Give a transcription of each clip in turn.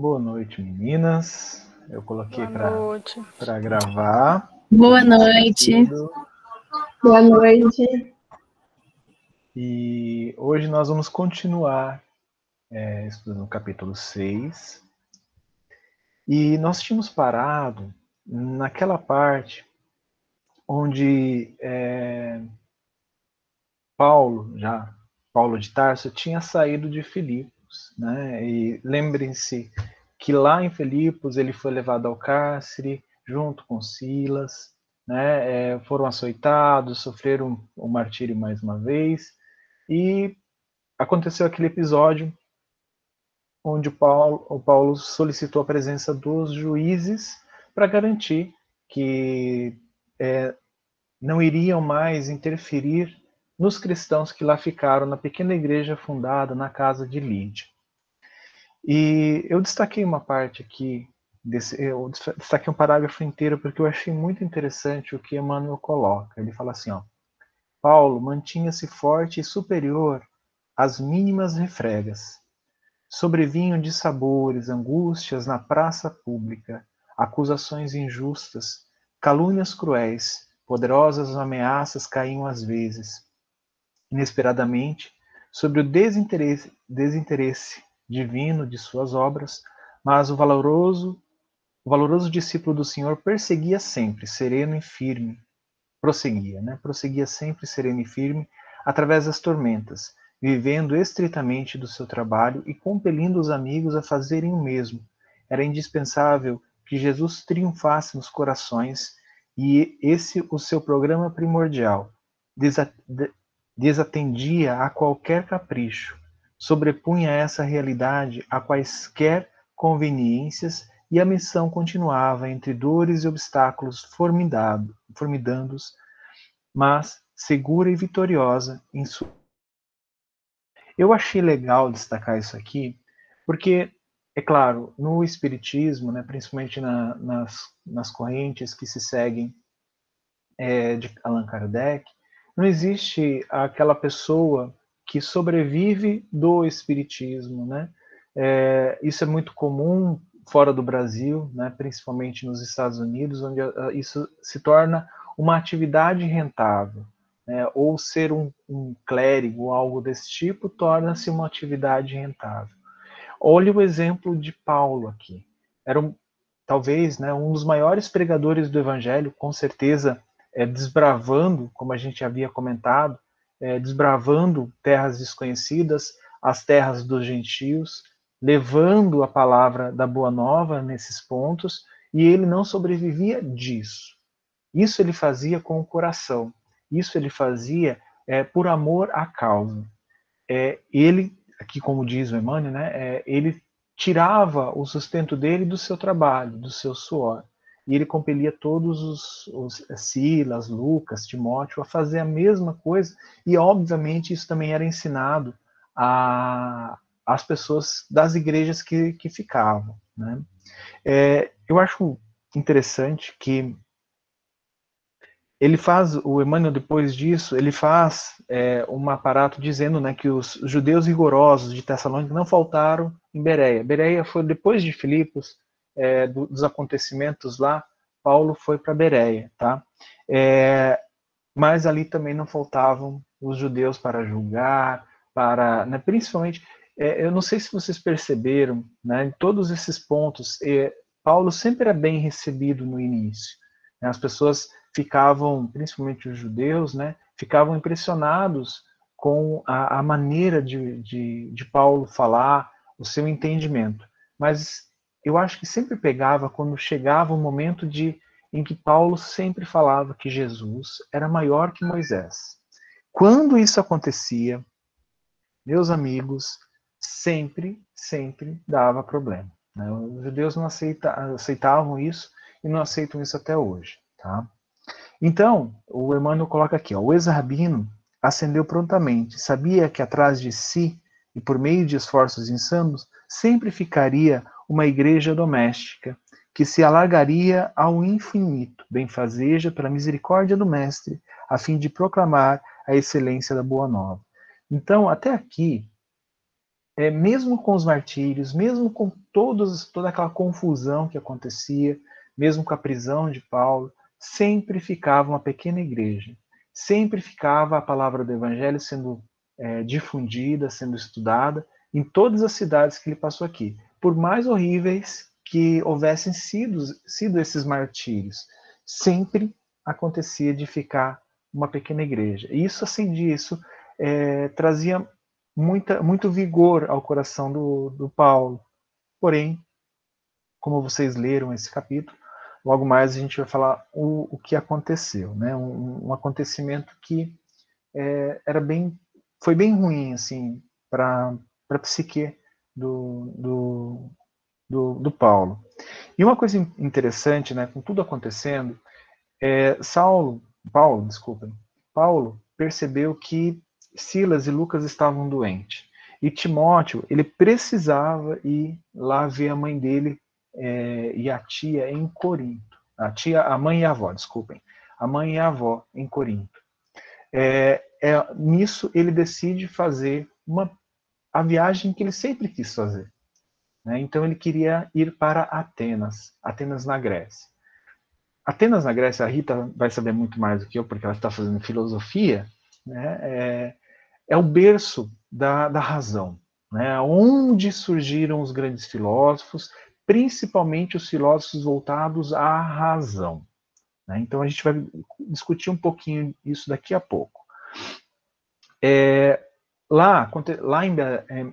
Boa noite, meninas. Eu coloquei para gravar. Boa noite. Boa noite. E hoje nós vamos continuar é, estudando o capítulo 6. E nós tínhamos parado naquela parte onde é, Paulo, já Paulo de Tarso, tinha saído de Filipos, né? E lembrem-se que lá em Filipos ele foi levado ao cárcere junto com Silas, né? É, foram açoitados, sofreram o martírio mais uma vez e aconteceu aquele episódio onde o Paulo, o Paulo solicitou a presença dos juízes para garantir que é, não iriam mais interferir nos cristãos que lá ficaram na pequena igreja fundada na casa de Lídia. E eu destaquei uma parte aqui, desse, eu destaquei um parágrafo inteiro porque eu achei muito interessante o que Emmanuel coloca. Ele fala assim, ó, Paulo mantinha-se forte e superior às mínimas refregas. Sobrevinham de sabores, angústias na praça pública, acusações injustas, calúnias cruéis, poderosas ameaças caíam às vezes inesperadamente sobre o desinteresse, desinteresse divino de suas obras, mas o valoroso, o valoroso discípulo do Senhor perseguia sempre, sereno e firme, prosseguia, né? Prosseguia sempre sereno e firme através das tormentas, vivendo estritamente do seu trabalho e compelindo os amigos a fazerem o mesmo. Era indispensável que Jesus triunfasse nos corações e esse o seu programa primordial desatendia a qualquer capricho, sobrepunha essa realidade a quaisquer conveniências e a missão continuava entre dores e obstáculos formidandos, mas segura e vitoriosa em sua. Eu achei legal destacar isso aqui, porque, é claro, no Espiritismo, né, principalmente na, nas, nas correntes que se seguem é, de Allan Kardec, não existe aquela pessoa que sobrevive do espiritismo, né? É, isso é muito comum fora do Brasil, né? Principalmente nos Estados Unidos, onde ah, isso se torna uma atividade rentável. Né? Ou ser um, um clérigo algo desse tipo torna-se uma atividade rentável. Olhe o exemplo de Paulo aqui. Era um, talvez né, um dos maiores pregadores do Evangelho, com certeza é, desbravando, como a gente havia comentado, é, desbravando terras desconhecidas, as terras dos gentios, levando a palavra da boa nova nesses pontos, e ele não sobrevivia disso. Isso ele fazia com o coração. Isso ele fazia é, por amor à causa. É, ele, aqui como diz o Emmanuel, né, é, ele tirava o sustento dele do seu trabalho, do seu suor e ele compelia todos os, os Silas, Lucas, Timóteo a fazer a mesma coisa, e obviamente isso também era ensinado às pessoas das igrejas que, que ficavam. Né? É, eu acho interessante que ele faz, o Emmanuel depois disso, ele faz é, um aparato dizendo né, que os judeus rigorosos de Tessalônica não faltaram em Bereia. Bereia foi depois de Filipos, é, do, dos acontecimentos lá, Paulo foi para Bereia, tá? É, mas ali também não faltavam os judeus para julgar, para, né, principalmente, é, eu não sei se vocês perceberam, né, em todos esses pontos, é, Paulo sempre era bem recebido no início. Né, as pessoas ficavam, principalmente os judeus, né, ficavam impressionados com a, a maneira de, de, de Paulo falar, o seu entendimento. Mas eu acho que sempre pegava quando chegava o momento de em que Paulo sempre falava que Jesus era maior que Moisés. Quando isso acontecia, meus amigos, sempre, sempre dava problema. Né? Os judeus não aceita, aceitavam isso e não aceitam isso até hoje. Tá? Então, o Emmanuel coloca aqui: ó, o ex-rabino acendeu prontamente, sabia que atrás de si, e por meio de esforços insanos, sempre ficaria uma igreja doméstica, que se alargaria ao infinito, benfazeja pela misericórdia do Mestre, a fim de proclamar a excelência da Boa Nova. Então, até aqui, é, mesmo com os martírios, mesmo com todos, toda aquela confusão que acontecia, mesmo com a prisão de Paulo, sempre ficava uma pequena igreja, sempre ficava a palavra do evangelho sendo é, difundida, sendo estudada em todas as cidades que ele passou aqui, por mais horríveis que houvessem sido, sido esses martírios, sempre acontecia de ficar uma pequena igreja. E isso acendia, isso é, trazia muita, muito vigor ao coração do, do Paulo. Porém, como vocês leram esse capítulo, logo mais a gente vai falar o, o que aconteceu, né? Um, um acontecimento que é, era bem, foi bem ruim assim para a psique do, do, do, do, Paulo. E uma coisa interessante, né, com tudo acontecendo, é, Saulo, Paulo, desculpem, Paulo percebeu que Silas e Lucas estavam doentes. E Timóteo, ele precisava ir lá ver a mãe dele é, e a tia em Corinto. A tia, a mãe e a avó, desculpem. A mãe e a avó em Corinto. É, é, nisso ele decide fazer uma, a viagem que ele sempre quis fazer. Né? Então ele queria ir para Atenas, Atenas na Grécia. Atenas na Grécia, a Rita vai saber muito mais do que eu, porque ela está fazendo filosofia, né? é, é o berço da, da razão, né? onde surgiram os grandes filósofos, principalmente os filósofos voltados à razão. Né? Então a gente vai discutir um pouquinho isso daqui a pouco. É, lá, lá em,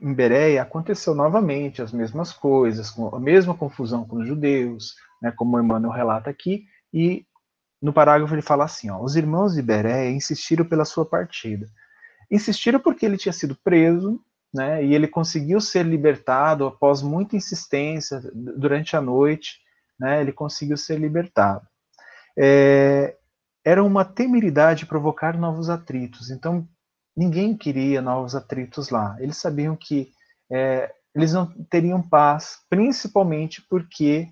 em Bereia aconteceu novamente as mesmas coisas, a mesma confusão com os judeus, né, como o Emmanuel relata aqui, e no parágrafo ele fala assim: ó, os irmãos de Bereia insistiram pela sua partida, Insistiram porque ele tinha sido preso, né, e ele conseguiu ser libertado após muita insistência durante a noite, né, ele conseguiu ser libertado. É, era uma temeridade provocar novos atritos, então ninguém queria novos atritos lá. Eles sabiam que é, eles não teriam paz, principalmente porque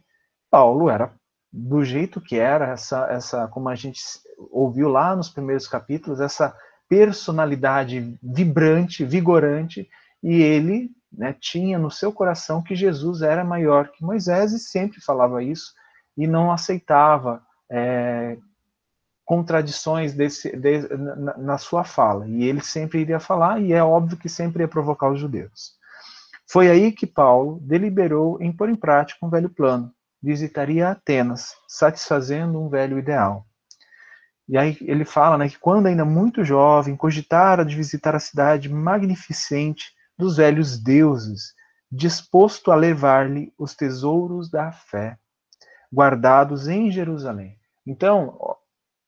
Paulo era do jeito que era, essa, essa, como a gente ouviu lá nos primeiros capítulos, essa personalidade vibrante, vigorante, e ele né, tinha no seu coração que Jesus era maior que Moisés e sempre falava isso e não aceitava é, contradições desse, de, na, na, sua fala. E ele sempre iria falar, e é óbvio que sempre ia provocar os judeus. Foi aí que Paulo deliberou em pôr em prática um velho plano. Visitaria Atenas, satisfazendo um velho ideal. E aí ele fala né, que quando ainda muito jovem, cogitara de visitar a cidade magnificente dos velhos deuses, disposto a levar-lhe os tesouros da fé, guardados em Jerusalém. Então,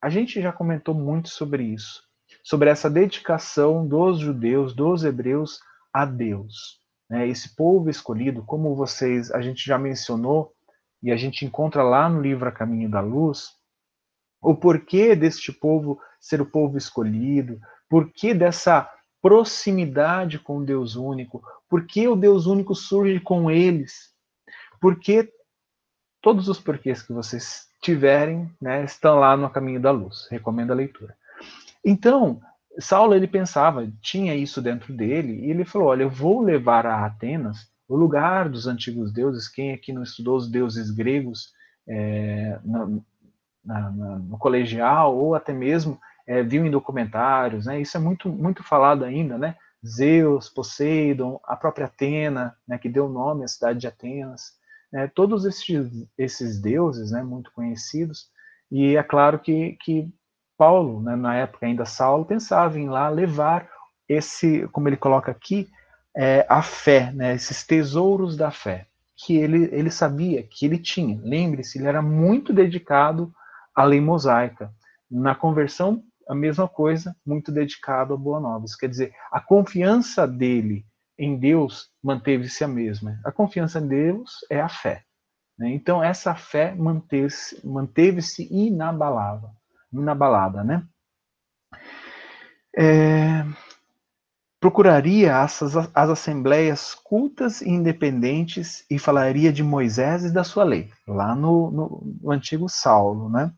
a gente já comentou muito sobre isso, sobre essa dedicação dos judeus, dos hebreus a Deus. Né? Esse povo escolhido, como vocês, a gente já mencionou, e a gente encontra lá no livro A Caminho da Luz, o porquê deste povo ser o povo escolhido, porquê dessa proximidade com o Deus único, porquê o Deus único surge com eles, porque todos os porquês que vocês tiverem né, estão lá no caminho da luz. Recomendo a leitura. Então, Saulo ele pensava, tinha isso dentro dele, e ele falou: Olha, eu vou levar a Atenas o lugar dos antigos deuses. Quem aqui não estudou os deuses gregos é, na, na, no colegial ou até mesmo é, viu em documentários, né? Isso é muito muito falado ainda, né? Zeus, Poseidon, a própria Atena, né, que deu nome à cidade de Atenas, né, todos esses, esses deuses, né, muito conhecidos, e é claro que, que Paulo, né, na época ainda Saulo, pensava em lá levar esse, como ele coloca aqui, é, a fé, né, esses tesouros da fé, que ele, ele sabia que ele tinha. Lembre-se, ele era muito dedicado a lei mosaica. Na conversão, a mesma coisa, muito dedicado a Boa Nova. Isso quer dizer, a confiança dele em Deus manteve-se a mesma. A confiança em Deus é a fé. Né? Então, essa fé manteve-se manteve inabalável, inabalada. Né? É, procuraria as, as assembleias cultas e independentes e falaria de Moisés e da sua lei, lá no, no, no antigo Saulo, né?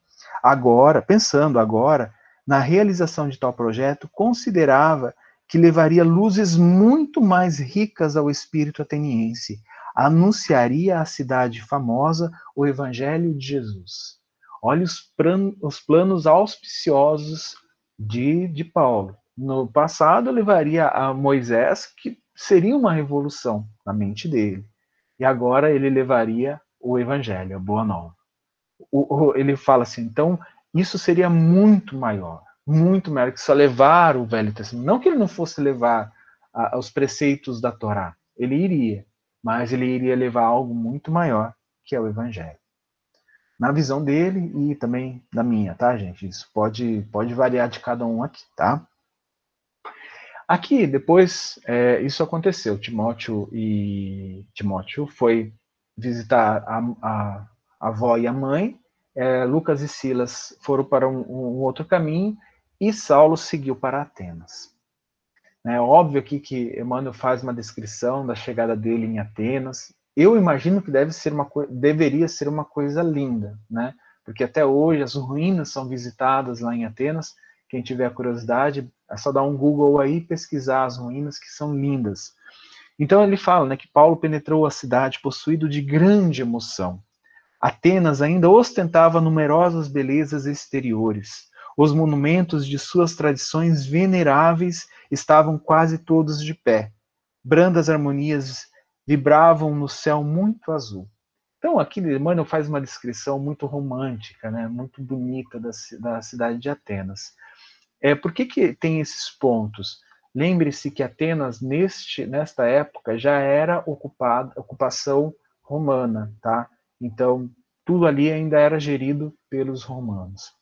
Agora, pensando agora na realização de tal projeto, considerava que levaria luzes muito mais ricas ao espírito ateniense. Anunciaria à cidade famosa o evangelho de Jesus. Olha os, os planos auspiciosos de, de Paulo. No passado, levaria a Moisés, que seria uma revolução na mente dele. E agora ele levaria o evangelho, a boa nova. O, o, ele fala assim, então, isso seria muito maior muito maior que só levar o Velho Testamento. Não que ele não fosse levar a, os preceitos da Torá, ele iria, mas ele iria levar algo muito maior, que é o Evangelho. Na visão dele e também da minha, tá, gente? Isso pode, pode variar de cada um aqui, tá? Aqui, depois, é, isso aconteceu. Timóteo e Timóteo foi visitar a, a, a avó e a mãe. É, Lucas e Silas foram para um, um outro caminho e Saulo seguiu para Atenas. É óbvio aqui que Emmanuel faz uma descrição da chegada dele em Atenas. Eu imagino que deve ser uma deveria ser uma coisa linda, né? Porque até hoje as ruínas são visitadas lá em Atenas. Quem tiver curiosidade, é só dar um Google aí e pesquisar as ruínas que são lindas. Então ele fala, né, que Paulo penetrou a cidade possuído de grande emoção. Atenas ainda ostentava numerosas belezas exteriores os monumentos de suas tradições veneráveis estavam quase todos de pé. Brandas harmonias vibravam no céu muito azul. Então, aqui Emmanuel faz uma descrição muito romântica, né, muito bonita da, da cidade de Atenas. É, por que, que tem esses pontos? Lembre-se que Atenas, neste, nesta época, já era ocupada, ocupação romana, tá? Então, tudo ali ainda era gerido pelos romanos.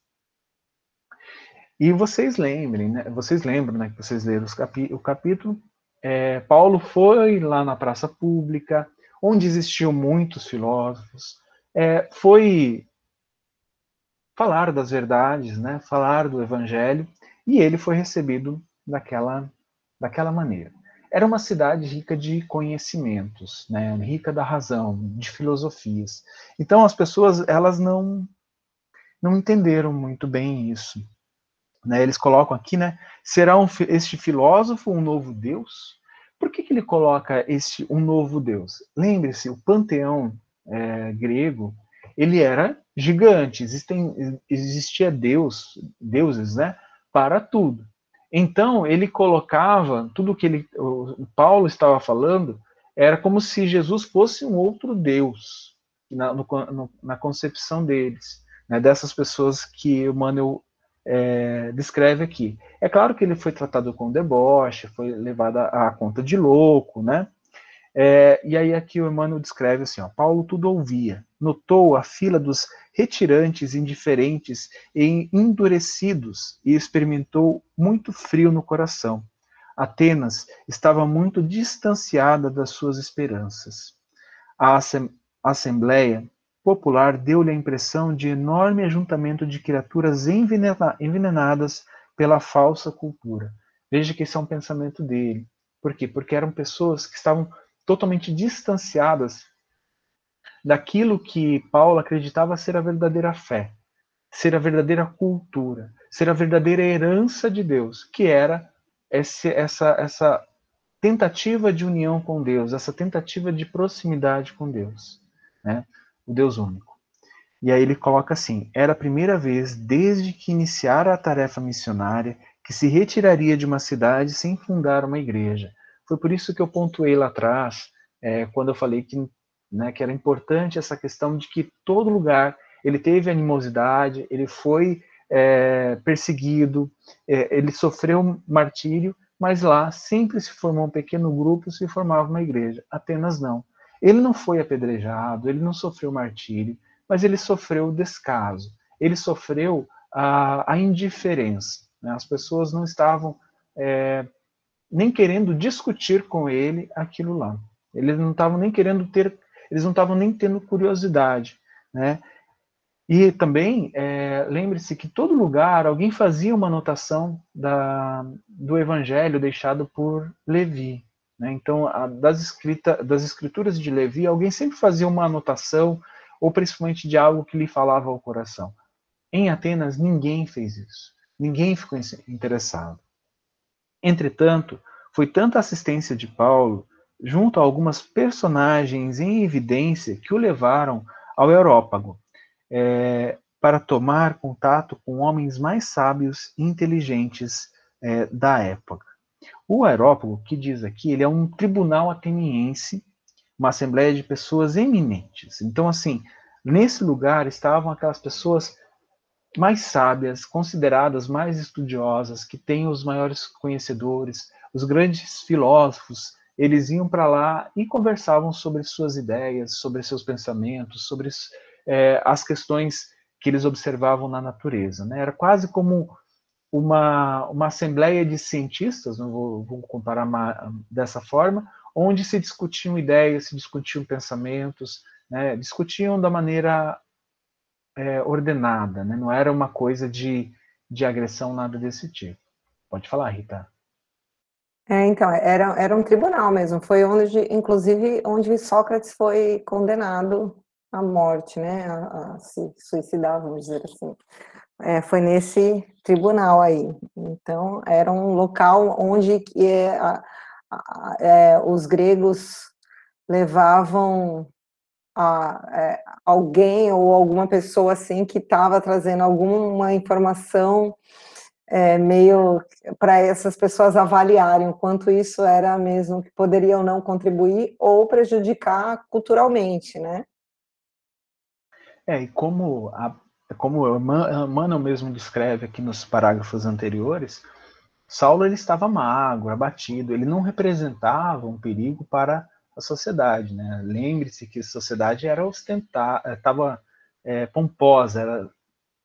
E vocês lembrem, né? Vocês lembram, né? Que vocês leram o capítulo. É, Paulo foi lá na praça pública, onde existiam muitos filósofos, é, foi falar das verdades, né? Falar do evangelho, e ele foi recebido daquela, daquela maneira. Era uma cidade rica de conhecimentos, né? Rica da razão, de filosofias. Então as pessoas elas não não entenderam muito bem isso. Né, eles colocam aqui, né? Será um, este filósofo um novo Deus? Por que, que ele coloca este um novo Deus? Lembre-se, o panteão é, grego ele era gigante. Existem, existia Deus, deuses, né? Para tudo. Então ele colocava tudo que ele, o Paulo estava falando era como se Jesus fosse um outro Deus na, no, na concepção deles, né, dessas pessoas que Emmanuel é, descreve aqui. É claro que ele foi tratado com deboche, foi levado à conta de louco, né? É, e aí aqui o Emmanuel descreve assim, ó, Paulo tudo ouvia, notou a fila dos retirantes, indiferentes e endurecidos e experimentou muito frio no coração. Atenas estava muito distanciada das suas esperanças. A assembleia popular deu-lhe a impressão de enorme ajuntamento de criaturas envenenadas pela falsa cultura. Veja que esse é um pensamento dele. Por quê? Porque eram pessoas que estavam totalmente distanciadas daquilo que Paulo acreditava ser a verdadeira fé, ser a verdadeira cultura, ser a verdadeira herança de Deus, que era esse, essa, essa tentativa de união com Deus, essa tentativa de proximidade com Deus. Né? O Deus único. E aí ele coloca assim: era a primeira vez desde que iniciara a tarefa missionária que se retiraria de uma cidade sem fundar uma igreja. Foi por isso que eu pontuei lá atrás, é, quando eu falei que, né, que era importante essa questão de que todo lugar ele teve animosidade, ele foi é, perseguido, é, ele sofreu martírio, mas lá sempre se formou um pequeno grupo, se formava uma igreja. Apenas não. Ele não foi apedrejado, ele não sofreu martírio, mas ele sofreu o descaso, ele sofreu a, a indiferença. Né? As pessoas não estavam é, nem querendo discutir com ele aquilo lá. Eles não estavam nem querendo ter, eles não estavam nem tendo curiosidade, né? E também é, lembre-se que todo lugar alguém fazia uma anotação da, do evangelho deixado por Levi. Né? Então, a, das, escrita, das escrituras de Levi, alguém sempre fazia uma anotação, ou principalmente de algo que lhe falava ao coração. Em Atenas, ninguém fez isso. Ninguém ficou interessado. Entretanto, foi tanta assistência de Paulo, junto a algumas personagens em evidência, que o levaram ao Európago, é, para tomar contato com homens mais sábios e inteligentes é, da época. O Aerópago, que diz aqui, ele é um tribunal ateniense, uma assembleia de pessoas eminentes. Então, assim, nesse lugar estavam aquelas pessoas mais sábias, consideradas mais estudiosas, que têm os maiores conhecedores, os grandes filósofos, eles iam para lá e conversavam sobre suas ideias, sobre seus pensamentos, sobre é, as questões que eles observavam na natureza. Né? Era quase como uma, uma assembleia de cientistas, não vou, vou comparar dessa forma, onde se discutiam ideias, se discutiam pensamentos, né? discutiam da maneira é, ordenada, né? não era uma coisa de, de agressão, nada desse tipo. Pode falar, Rita. É, então, era, era um tribunal mesmo, foi onde, inclusive, onde Sócrates foi condenado à morte, né, a, a se suicidar, vamos dizer assim. É, foi nesse tribunal aí. Então, era um local onde é, é, os gregos levavam a, é, alguém ou alguma pessoa assim que estava trazendo alguma informação é, meio para essas pessoas avaliarem o quanto isso era mesmo que poderia ou não contribuir ou prejudicar culturalmente, né? É, e como a, como Emmanuel mesmo descreve aqui nos parágrafos anteriores, Saulo ele estava magro, abatido, ele não representava um perigo para a sociedade, né? Lembre-se que a sociedade era ostentar, estava é, pomposa, era,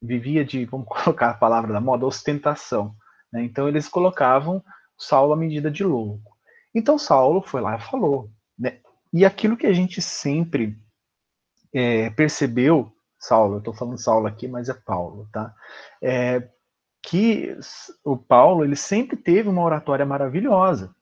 vivia de, vamos colocar a palavra da moda, ostentação. Né? Então eles colocavam Saulo à medida de louco. Então Saulo foi lá e falou. Né? E aquilo que a gente sempre é, percebeu, Saulo, eu estou falando Saulo aqui, mas é Paulo, tá? É, que o Paulo ele sempre teve uma oratória maravilhosa.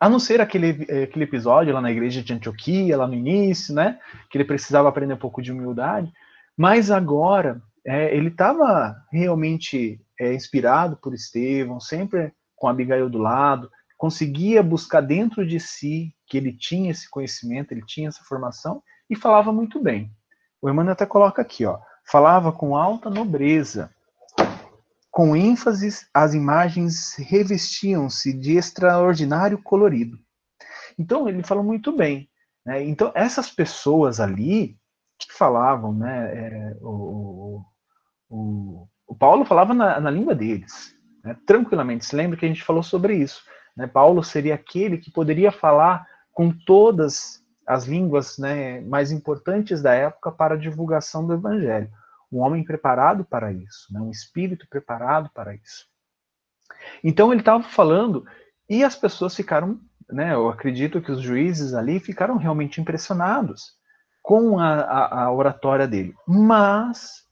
A não ser aquele, é, aquele episódio lá na igreja de Antioquia, lá no início, né? Que ele precisava aprender um pouco de humildade. Mas agora, é, ele estava realmente é, inspirado por Estevão, sempre com Abigail do lado, conseguia buscar dentro de si que ele tinha esse conhecimento, ele tinha essa formação, e falava muito bem. O Emmanuel até coloca aqui, ó, falava com alta nobreza, com ênfase as imagens revestiam-se de extraordinário colorido. Então ele falou muito bem. Né? Então essas pessoas ali que falavam, né, é, o, o, o, Paulo falava na, na língua deles, né, tranquilamente. Se lembra que a gente falou sobre isso? Né? Paulo seria aquele que poderia falar com todas as línguas né, mais importantes da época para a divulgação do evangelho. Um homem preparado para isso, né, um espírito preparado para isso. Então ele estava falando e as pessoas ficaram, né, eu acredito que os juízes ali ficaram realmente impressionados com a, a, a oratória dele. Mas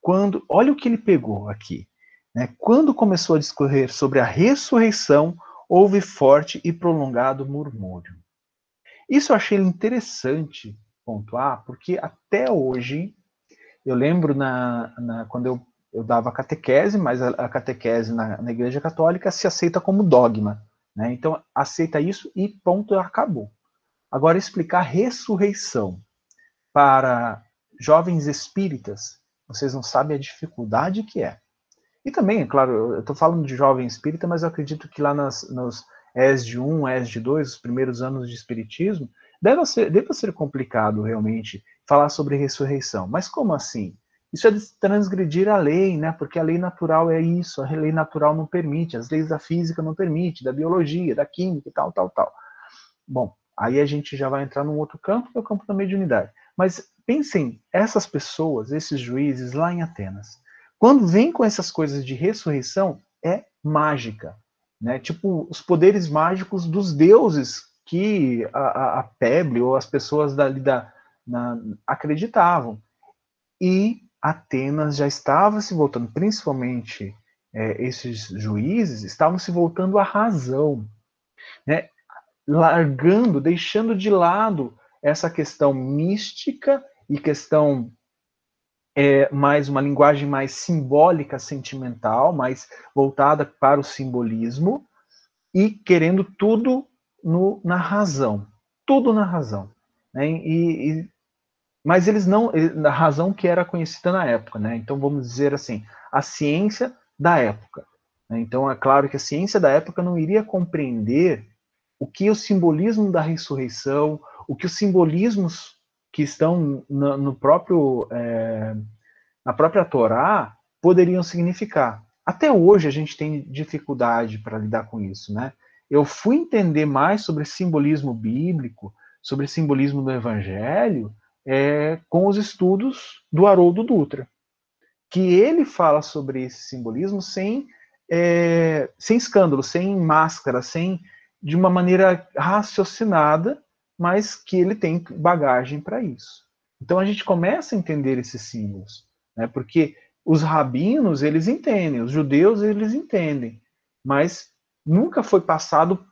quando, olha o que ele pegou aqui, né, quando começou a discorrer sobre a ressurreição, houve forte e prolongado murmúrio. Isso eu achei interessante pontuar, porque até hoje, eu lembro na, na quando eu, eu dava catequese, mas a, a catequese na, na, Igreja Católica se aceita como dogma. Né? Então, aceita isso e ponto, acabou. Agora, explicar ressurreição para jovens espíritas, vocês não sabem a dificuldade que é. E também, claro, eu estou falando de jovem espírita, mas eu acredito que lá nas, nos, ESD 1, ESD 2, os primeiros anos de espiritismo, deve ser, deve ser complicado realmente falar sobre ressurreição. Mas como assim? Isso é transgredir a lei, né? Porque a lei natural é isso, a lei natural não permite, as leis da física não permitem, da biologia, da química e tal, tal, tal. Bom, aí a gente já vai entrar num outro campo, que é o campo da mediunidade. Mas pensem, essas pessoas, esses juízes lá em Atenas, quando vêm com essas coisas de ressurreição, é mágica né? Tipo os poderes mágicos dos deuses que a, a, Peble ou as pessoas dali da, na, acreditavam. E Atenas já estava se voltando, principalmente é, esses juízes, estavam se voltando à razão, né? largando, deixando de lado essa questão mística e questão é mais uma linguagem mais simbólica, sentimental, mais voltada para o simbolismo, e querendo tudo no, na razão, tudo na razão. Né? E, e, mas eles não, na razão que era conhecida na época, né? Então vamos dizer assim, a ciência da época. Né? Então é claro que a ciência da época não iria compreender o que o simbolismo da ressurreição, o que os simbolismos que estão no, no próprio é, na própria Torá poderiam significar. Até hoje a gente tem dificuldade para lidar com isso, né? Eu fui entender mais sobre simbolismo bíblico, sobre simbolismo do Evangelho, é, com os estudos do Haroldo Dutra, que ele fala sobre esse simbolismo sem, é, sem escândalo, sem máscara, sem de uma maneira raciocinada, mas que ele tem bagagem para isso. Então a gente começa a entender esses símbolos, né? Porque os rabinos eles entendem, os judeus eles entendem, mas nunca foi passado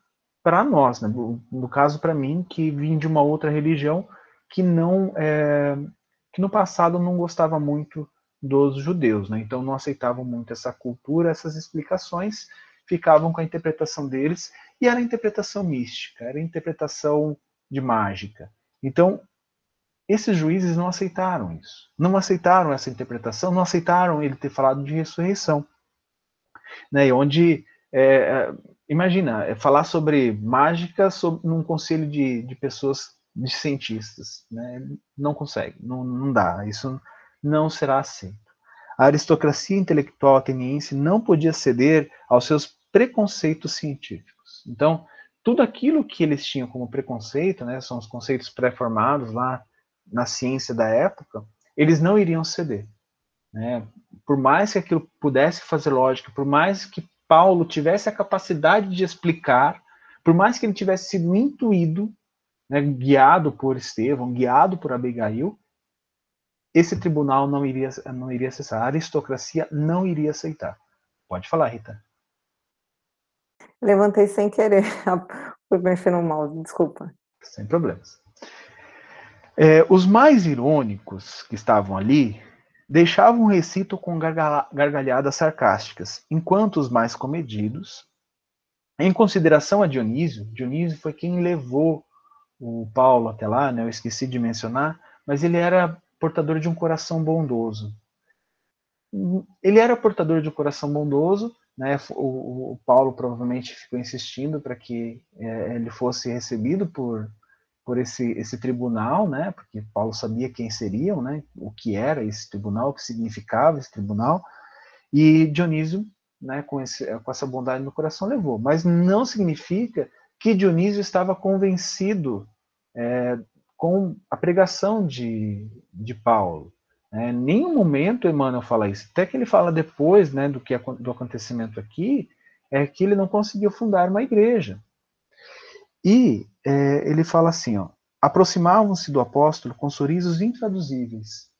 para nós, né? no caso para mim que vim de uma outra religião que não é, que no passado não gostava muito dos judeus, né? Então não aceitavam muito essa cultura, essas explicações, ficavam com a interpretação deles e era a interpretação mística, era a interpretação de mágica. Então esses juízes não aceitaram isso, não aceitaram essa interpretação, não aceitaram ele ter falado de ressurreição, né? Onde é, é, imagina é, falar sobre mágica sobre, num conselho de, de pessoas de cientistas, né? Não consegue, não, não dá, isso não será aceito. A aristocracia intelectual ateniense não podia ceder aos seus preconceitos científicos. Então, tudo aquilo que eles tinham como preconceito, né, são os conceitos pré-formados lá na ciência da época, eles não iriam ceder. Né? Por mais que aquilo pudesse fazer lógica, por mais que Paulo tivesse a capacidade de explicar, por mais que ele tivesse sido intuído né, guiado por Estevão, guiado por Abigail, esse tribunal não iria, não iria cessar. A aristocracia não iria aceitar. Pode falar, Rita. Levantei sem querer. Fui mexendo mal, desculpa. Sem problemas. É, os mais irônicos que estavam ali deixavam o recito com gargalhadas sarcásticas, enquanto os mais comedidos, em consideração a Dionísio, Dionísio foi quem levou o Paulo até lá, né, eu esqueci de mencionar, mas ele era portador de um coração bondoso. Ele era portador de um coração bondoso, né, o, o Paulo provavelmente ficou insistindo para que é, ele fosse recebido por, por esse, esse tribunal, né, porque Paulo sabia quem seriam, né, o que era esse tribunal, o que significava esse tribunal, e Dionísio, né, com, esse, com essa bondade no coração, levou. Mas não significa que Dionísio estava convencido é, com a pregação de, de Paulo. É, em nenhum momento Emmanuel fala isso. Até que ele fala depois né, do, que, do acontecimento aqui, é que ele não conseguiu fundar uma igreja. E é, ele fala assim, ó, aproximavam-se do apóstolo com sorrisos intraduzíveis,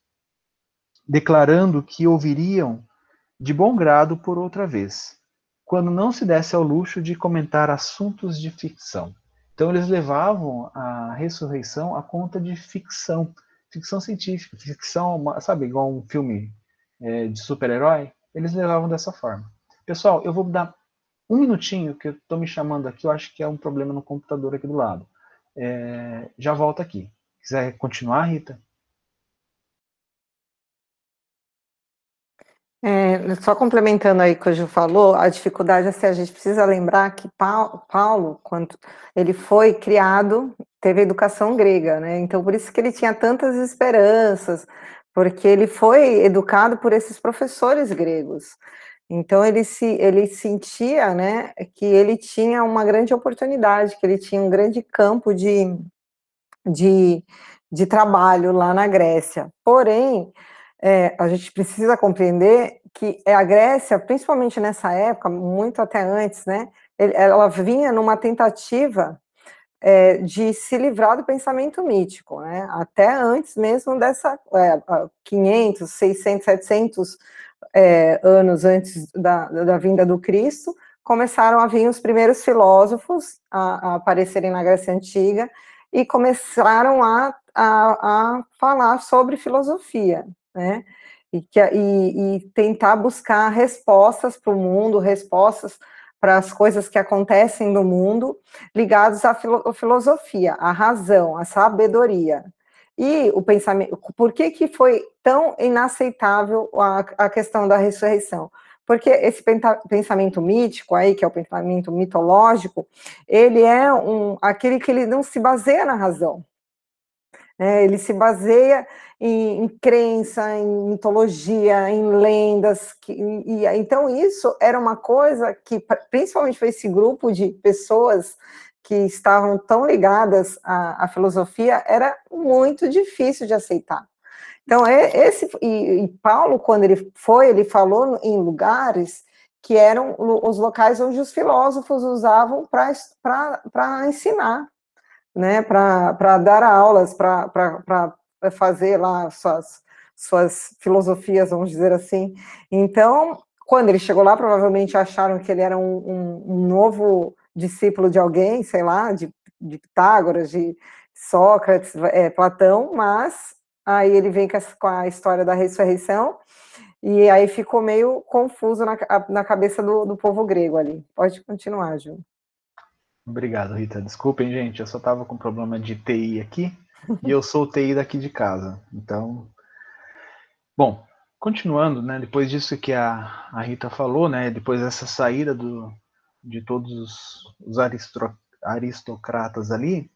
declarando que ouviriam de bom grado por outra vez, quando não se desse ao luxo de comentar assuntos de ficção. Então eles levavam a ressurreição a conta de ficção, ficção científica, ficção, sabe, igual um filme é, de super-herói, eles levavam dessa forma. Pessoal, eu vou dar um minutinho que eu estou me chamando aqui, eu acho que é um problema no computador aqui do lado. É, já volto aqui. Quiser continuar, Rita? É, só complementando aí o que o Gil falou, a dificuldade é assim, a gente precisa lembrar que Paulo, Paulo, quando ele foi criado, teve educação grega, né? Então, por isso que ele tinha tantas esperanças, porque ele foi educado por esses professores gregos. Então, ele, se, ele sentia, né, que ele tinha uma grande oportunidade, que ele tinha um grande campo de, de, de trabalho lá na Grécia. Porém, é, a gente precisa compreender que a Grécia, principalmente nessa época, muito até antes, né, ela vinha numa tentativa é, de se livrar do pensamento mítico, né, até antes mesmo dessa, é, 500, 600, 700 é, anos antes da, da vinda do Cristo, começaram a vir os primeiros filósofos a, a aparecerem na Grécia Antiga e começaram a, a, a falar sobre filosofia, né? E, que, e, e tentar buscar respostas para o mundo, respostas para as coisas que acontecem no mundo, ligados à filo filosofia, à razão, à sabedoria. E o pensamento, por que, que foi tão inaceitável a, a questão da ressurreição? Porque esse pensamento mítico aí, que é o pensamento mitológico, ele é um, aquele que ele não se baseia na razão. É, ele se baseia em, em, crença, em mitologia, em lendas. Que, e, então, isso era uma coisa que, principalmente para esse grupo de pessoas que estavam tão ligadas à, à filosofia, era muito difícil de aceitar. Então, é esse e, e, Paulo, quando ele foi, ele falou em lugares que eram os locais onde os filósofos usavam para ensinar, né, para dar aulas, para fazer lá suas, suas filosofias, vamos dizer assim. Então, quando ele chegou lá, provavelmente acharam que ele era um, um, um novo discípulo de alguém, sei lá, de, de Pitágoras, de Sócrates, é, Platão, mas aí ele vem com a história da ressurreição, e aí ficou meio confuso na, na cabeça do, do povo grego ali. Pode continuar, Ju. Obrigado, Rita. Desculpem, gente, eu só estava com problema de TI aqui, e eu sou TI daqui de casa. Então, bom, continuando, né, depois disso que a, a Rita falou, né, depois dessa saída do, de todos os, os aristocratas ali,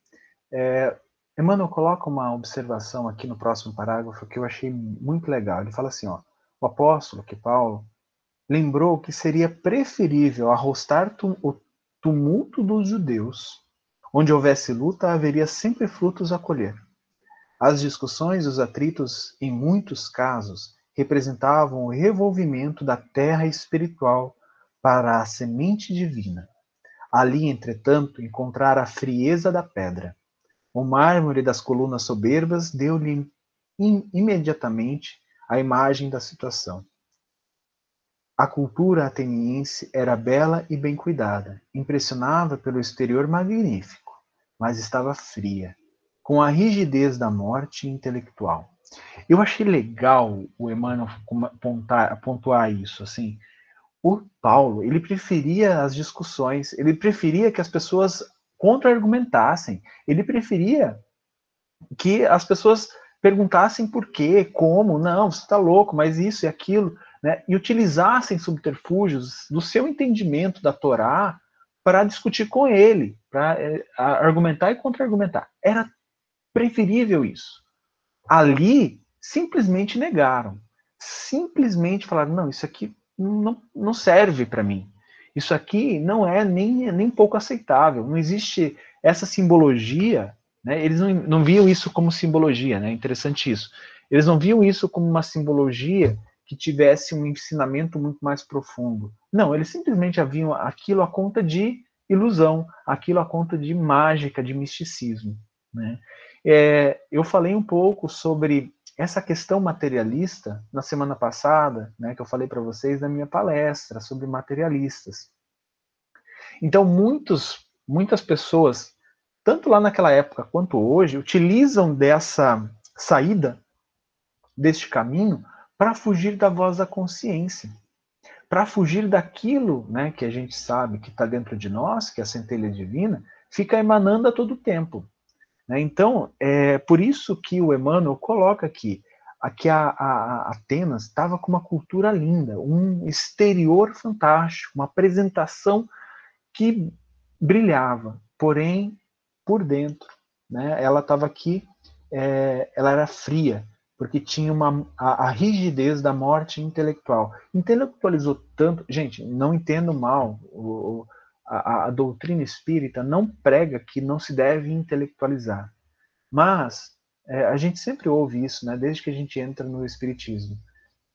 é, Emmanuel coloca uma observação aqui no próximo parágrafo que eu achei muito legal. Ele fala assim, ó, o apóstolo, que Paulo, lembrou que seria preferível arrostar o tumulto dos judeus. Onde houvesse luta, haveria sempre frutos a colher. As discussões e os atritos, em muitos casos, representavam o revolvimento da terra espiritual para a semente divina. Ali, entretanto, encontrara a frieza da pedra o mármore das colunas soberbas deu-lhe imediatamente a imagem da situação. A cultura ateniense era bela e bem cuidada, impressionava pelo exterior magnífico, mas estava fria, com a rigidez da morte intelectual. Eu achei legal o Emmanuel pontuar, isso, assim. O Paulo, ele preferia as discussões, ele preferia que as pessoas contra-argumentassem. Ele preferia que as pessoas perguntassem por quê, como, não, você está louco, mas isso e aquilo, né? e utilizassem subterfúgios do seu entendimento da Torá para discutir com ele, para é, argumentar e contra-argumentar. Era preferível isso. Ali, simplesmente negaram. Simplesmente falaram: não, isso aqui não, não serve para mim. Isso aqui não é nem, nem pouco aceitável. Não existe essa simbologia, né? eles não, não viam isso como simbologia, né? interessante isso. Eles não viam isso como uma simbologia que tivesse um ensinamento muito mais profundo. Não, eles simplesmente haviam aquilo a conta de ilusão, aquilo a conta de mágica, de misticismo. Né? É, eu falei um pouco sobre essa questão materialista, na semana passada, né, que eu falei para vocês na minha palestra sobre materialistas. Então, muitos, muitas pessoas, tanto lá naquela época quanto hoje, utilizam dessa saída, deste caminho, para fugir da voz da consciência, para fugir daquilo né, que a gente sabe que está dentro de nós, que é a centelha divina, fica emanando a todo tempo. Né? Então, é por isso que o Emmanuel coloca aqui que a, a, a Atenas estava com uma cultura linda, um exterior fantástico, uma apresentação que brilhava, porém, por dentro, né, ela estava aqui, é, ela era fria, porque tinha uma, a, a, rigidez da morte intelectual. Intelectualizou tanto. Gente, não entendo mal. O, a, a, doutrina espírita não prega que não se deve intelectualizar. Mas é, a gente sempre ouve isso, né, desde que a gente entra no espiritismo.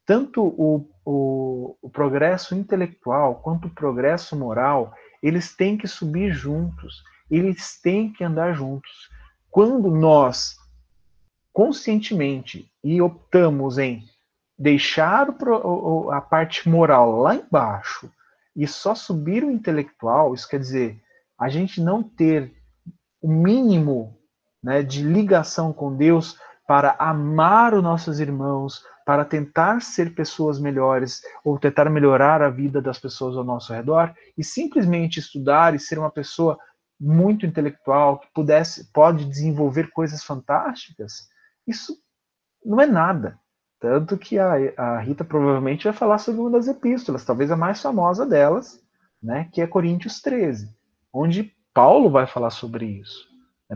Tanto o, o, o progresso intelectual quanto o progresso moral, eles têm que subir juntos, eles têm que andar juntos. Quando nós conscientemente e optamos em deixar a parte moral lá embaixo e só subir o intelectual, isso quer dizer, a gente não ter o mínimo né, de ligação com Deus para amar os nossos irmãos, para tentar ser pessoas melhores ou tentar melhorar a vida das pessoas ao nosso redor e simplesmente estudar e ser uma pessoa muito intelectual que pudesse pode desenvolver coisas fantásticas, isso não é nada. Tanto que a, a Rita provavelmente vai falar sobre uma das epístolas, talvez a mais famosa delas, né, que é Coríntios 13, onde Paulo vai falar sobre isso.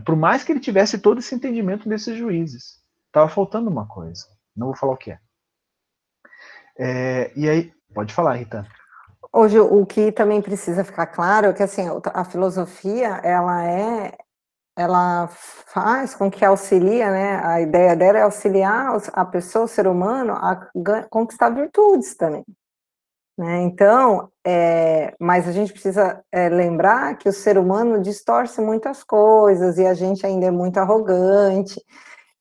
Por mais que ele tivesse todo esse entendimento desses juízes, estava faltando uma coisa. Não vou falar o que é. é e aí, pode falar, Rita. Hoje, o que também precisa ficar claro é que assim, a filosofia, ela é ela faz com que auxilia, né? A ideia dela é auxiliar a pessoa, o ser humano, a conquistar virtudes também. Né? Então, é, mas a gente precisa é, lembrar que o ser humano distorce muitas coisas e a gente ainda é muito arrogante,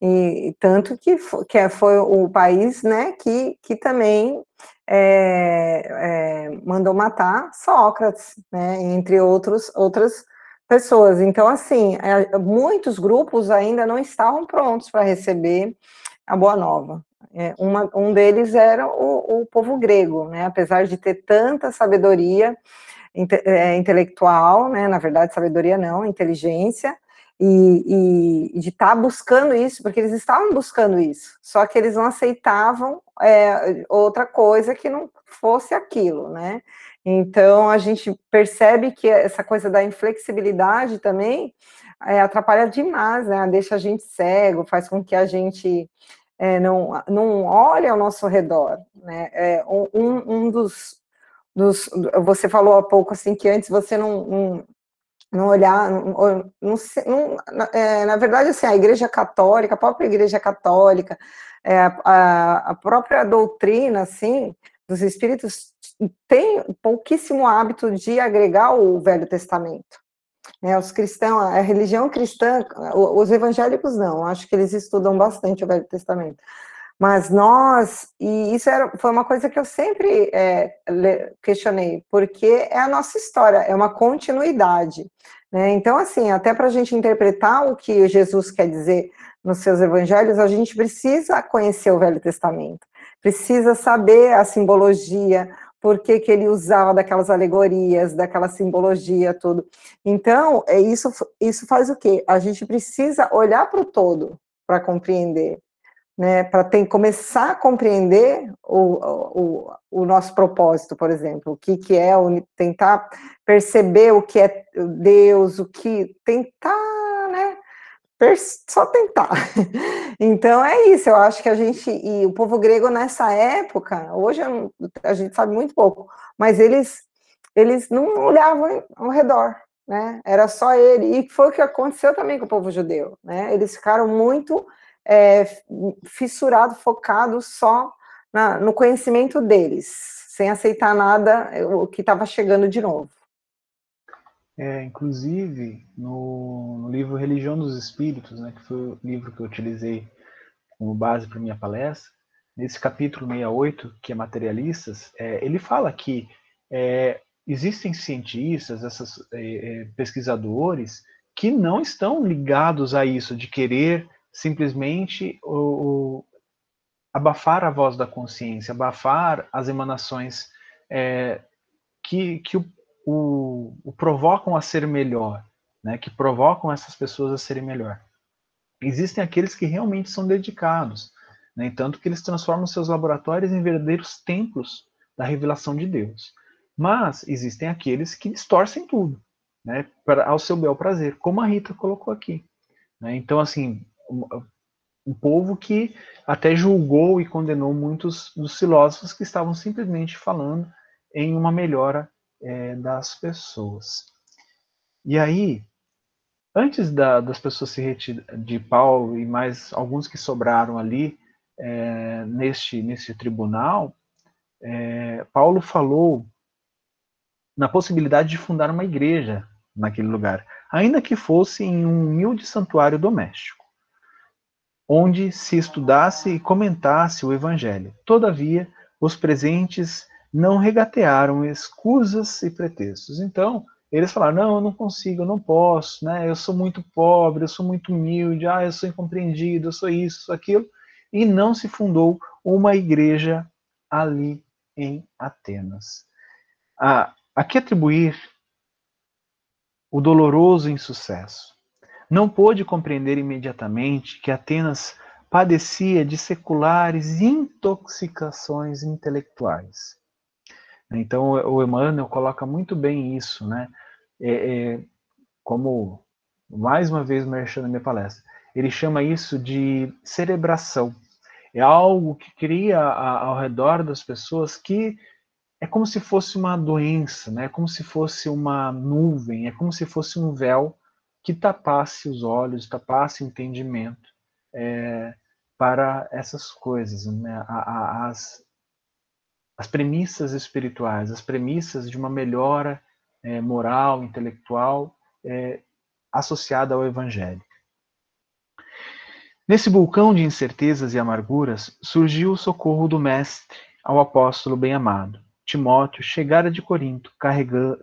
e tanto que, que é, foi o país né, que, que também é, é, mandou matar Sócrates, né, entre outros, outras pessoas. Então, assim, é, muitos grupos ainda não estavam prontos para receber a Boa Nova. É, uma, um deles era o, o, povo grego, né? apesar de ter tanta sabedoria inte, é, intelectual, né? na verdade, sabedoria não, inteligência, e, e de estar tá buscando isso, porque eles estavam buscando isso, só que eles não aceitavam é, outra coisa que não fosse aquilo, né? Então, a gente percebe que essa coisa da inflexibilidade também é, atrapalha demais, né? Deixa a gente cego, faz com que a gente é, não, não olhe ao nosso redor, né? É, um, um dos, dos, Você falou há pouco, assim, que antes você não, não não olhar, não, não, não é, na verdade, assim, a Igreja Católica, a própria Igreja Católica, é, a, a, própria doutrina, assim, dos Espíritos tem pouquíssimo hábito de agregar o Velho Testamento. Né, os cristãos, a religião cristã, os evangélicos não, acho que eles estudam bastante o Velho Testamento. Mas nós, e isso era, foi uma coisa que eu sempre é, questionei, porque é a nossa história, é uma continuidade. Né? Então, assim, até para a gente interpretar o que Jesus quer dizer nos seus evangelhos, a gente precisa conhecer o Velho Testamento, precisa saber a simbologia, por que, que ele usava daquelas alegorias, daquela simbologia, tudo. Então, é isso, isso faz o quê? A gente precisa olhar para o todo para compreender né, para começar a compreender o, o, o, nosso propósito, por exemplo, o que, que é, tentar perceber o que é Deus, o que tentar, só tentar. Então é isso, eu acho que a gente, e o povo grego nessa época, hoje a gente sabe muito pouco, mas eles, eles não olhavam ao redor, né, era só ele, e foi o que aconteceu também com o povo judeu, né, eles ficaram muito é, fissurado, focado só na, no conhecimento deles, sem aceitar nada é, o que estava chegando de novo. É, inclusive, no, no, livro Religião dos Espíritos, né, que foi o livro que eu utilizei como base para minha palestra, nesse capítulo 68, que é Materialistas, é, ele fala que é, existem cientistas, esses é, é, pesquisadores, que não estão ligados a isso, de querer simplesmente o, o, abafar a voz da consciência, abafar as emanações é, que, que o, o, o, provocam a ser melhor, né, que provocam essas pessoas a serem melhor. Existem aqueles que realmente são dedicados, né, tanto que eles transformam seus laboratórios em verdadeiros templos da revelação de Deus. Mas existem aqueles que distorcem tudo, né, para, ao seu bel prazer, como a Rita colocou aqui. Né? Então, assim, um povo que até julgou e condenou muitos dos filósofos que estavam simplesmente falando em uma melhora é, das pessoas. E aí, antes da, das pessoas se retirar de Paulo e mais alguns que sobraram ali é, neste, neste tribunal, é, Paulo falou na possibilidade de fundar uma igreja naquele lugar, ainda que fosse em um humilde santuário doméstico onde se estudasse e comentasse o Evangelho. Todavia, os presentes não regatearam escusas e pretextos. Então, eles falaram: não, eu não consigo, eu não posso, né? Eu sou muito pobre, eu sou muito humilde, ah, eu sou incompreendido, eu sou isso, sou aquilo. e não se fundou uma igreja ali em Atenas. Ah, aqui atribuir o doloroso insucesso. Não pôde compreender imediatamente que Atenas padecia de seculares intoxicações intelectuais. Então, o Emmanuel coloca muito bem isso, né? É, é, como, mais uma vez, merchan na minha palestra, ele chama isso de cerebração. É algo que cria ao redor das pessoas que é como se fosse uma doença, né? é como se fosse uma nuvem, é como se fosse um véu que tapasse os olhos, tapasse o entendimento é, para essas coisas, né? as, as premissas espirituais, as premissas de uma melhora é, moral, intelectual, é, associada ao Evangelho. Nesse vulcão de incertezas e amarguras, surgiu o socorro do Mestre ao apóstolo bem-amado. Timóteo chegara de Corinto,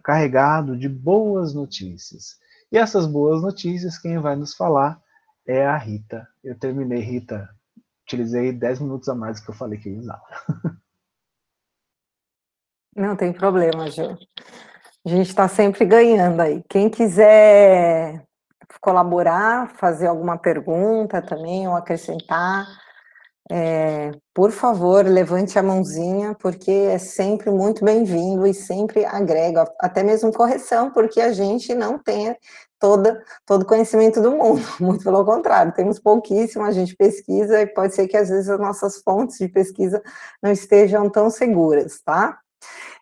carregado de boas notícias. E essas boas notícias, quem vai nos falar é a Rita. Eu terminei, Rita, utilizei 10 minutos a mais do que eu falei que ia usar. Não tem problema, Ju. A gente está sempre ganhando aí. Quem quiser colaborar, fazer alguma pergunta também, ou acrescentar, é, por favor, levante a mãozinha, porque é sempre muito bem-vindo e sempre agrega, até mesmo correção, porque a gente não tem toda, todo conhecimento do mundo, muito pelo contrário, temos pouquíssimo, a gente pesquisa e pode ser que às vezes as nossas fontes de pesquisa não estejam tão seguras, tá?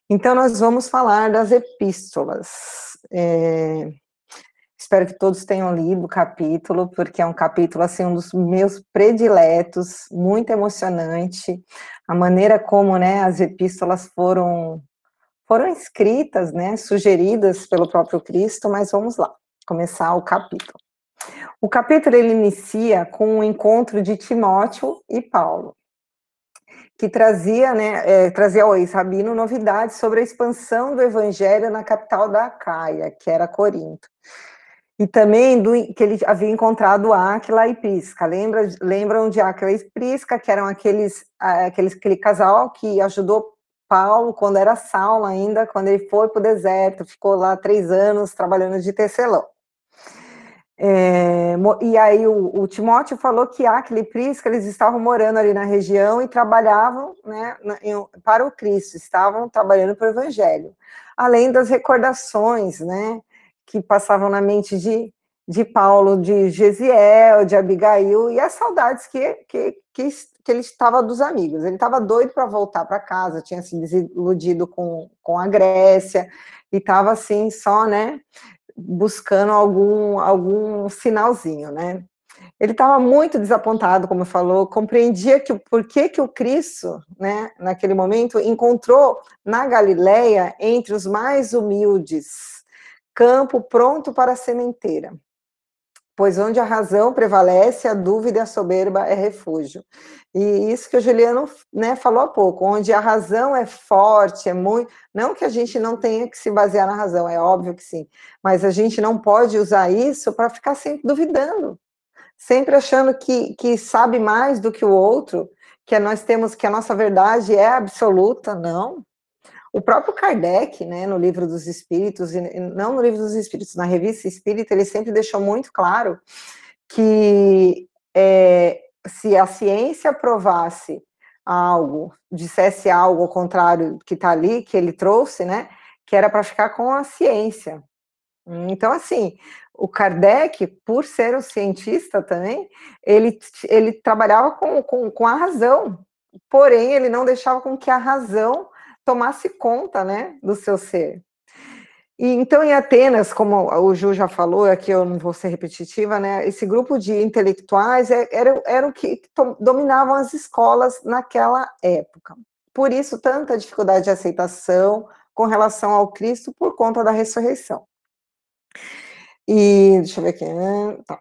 Então, nós vamos falar das epístolas. É, Espero que todos tenham lido o capítulo, porque é um capítulo, assim, um dos meus prediletos, muito emocionante. A maneira como, né, as epístolas foram, foram escritas, né, sugeridas pelo próprio Cristo, mas vamos lá, começar o capítulo. O capítulo, ele inicia com o encontro de Timóteo e Paulo, que trazia, né, é, trazia ao ex-rabino novidades sobre a expansão do evangelho na capital da Acaia, que era Corinto e também do, que ele havia encontrado Aquila e Prisca. Lembra, lembram de Aquila e Prisca, que eram aqueles, aqueles, aquele casal que ajudou Paulo quando era Saulo ainda, quando ele foi para o deserto, ficou lá três anos trabalhando de tecelão. É, e aí o, o, Timóteo falou que Aquila e Prisca, eles estavam morando ali na região e trabalhavam né, para o Cristo, estavam trabalhando para o Evangelho. Além das recordações, né, que passavam na mente de, de Paulo, de Gesiel, de Abigail, e as saudades que, que, que, que ele estava dos amigos. Ele estava doido para voltar para casa, tinha se desiludido com, com a Grécia, e estava assim, só, né, buscando algum, algum sinalzinho, né. Ele estava muito desapontado, como falou, compreendia que o porquê que o Cristo, né, naquele momento, encontrou na Galileia, entre os mais humildes, campo pronto para a sementeira. Pois onde a razão prevalece, a dúvida e a soberba é refúgio. E isso que o Juliano né, falou há pouco, onde a razão é forte, é muito. Não que a gente não tenha que se basear na razão, é óbvio que sim, mas a gente não pode usar isso para ficar sempre duvidando, sempre achando que, que sabe mais do que o outro, que nós temos que a nossa verdade é absoluta, não. O próprio Kardec, né, no livro dos Espíritos, e não no livro dos Espíritos, na revista Espírita, ele sempre deixou muito claro que é, se a ciência provasse algo, dissesse algo ao contrário que está ali, que ele trouxe, né, que era para ficar com a ciência. Então, assim, o Kardec, por ser um cientista também, ele, ele trabalhava com, com, com a razão, porém, ele não deixava com que a razão tomasse conta, né, do seu ser. E então em Atenas, como o Ju já falou, aqui eu não vou ser repetitiva, né, esse grupo de intelectuais era, era o que dominavam as escolas naquela época. Por isso tanta dificuldade de aceitação com relação ao Cristo por conta da ressurreição. E deixa eu ver aqui, tá.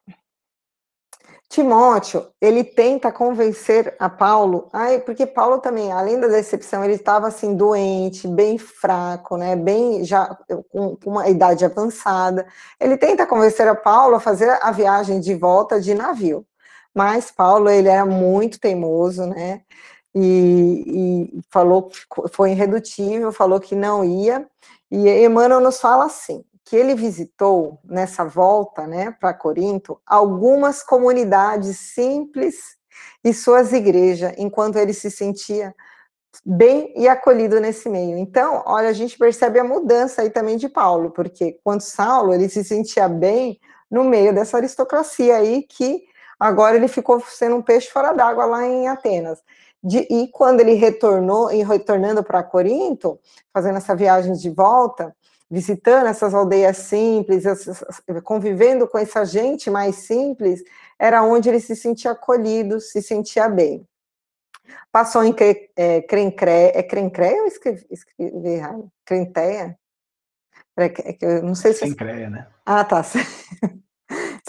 Timóteo, ele tenta convencer a Paulo, ai, porque Paulo também, além da decepção, ele estava assim doente, bem fraco, né, bem já com, uma idade avançada. Ele tenta convencer a Paulo a fazer a viagem de volta de navio. Mas Paulo, ele era muito teimoso, né? E, e falou, foi irredutível, falou que não ia. E Emmanuel nos fala assim, que ele visitou nessa volta, né, para Corinto, algumas comunidades simples e suas igrejas, enquanto ele se sentia bem e acolhido nesse meio. Então, olha, a gente percebe a mudança aí também de Paulo, porque quando Saulo ele se sentia bem no meio dessa aristocracia aí que agora ele ficou sendo um peixe fora d'água lá em Atenas. De, e quando ele retornou, e retornando para Corinto, fazendo essa viagem de volta, visitando essas aldeias simples, convivendo com essa gente mais simples, era onde ele se sentia acolhido, se sentia bem. Passou em cre, é, Crencré, é Crencré ou escrevi, escrevi errado? Crenteia? É, é, não sei se... Crencréia, né? Ah, tá.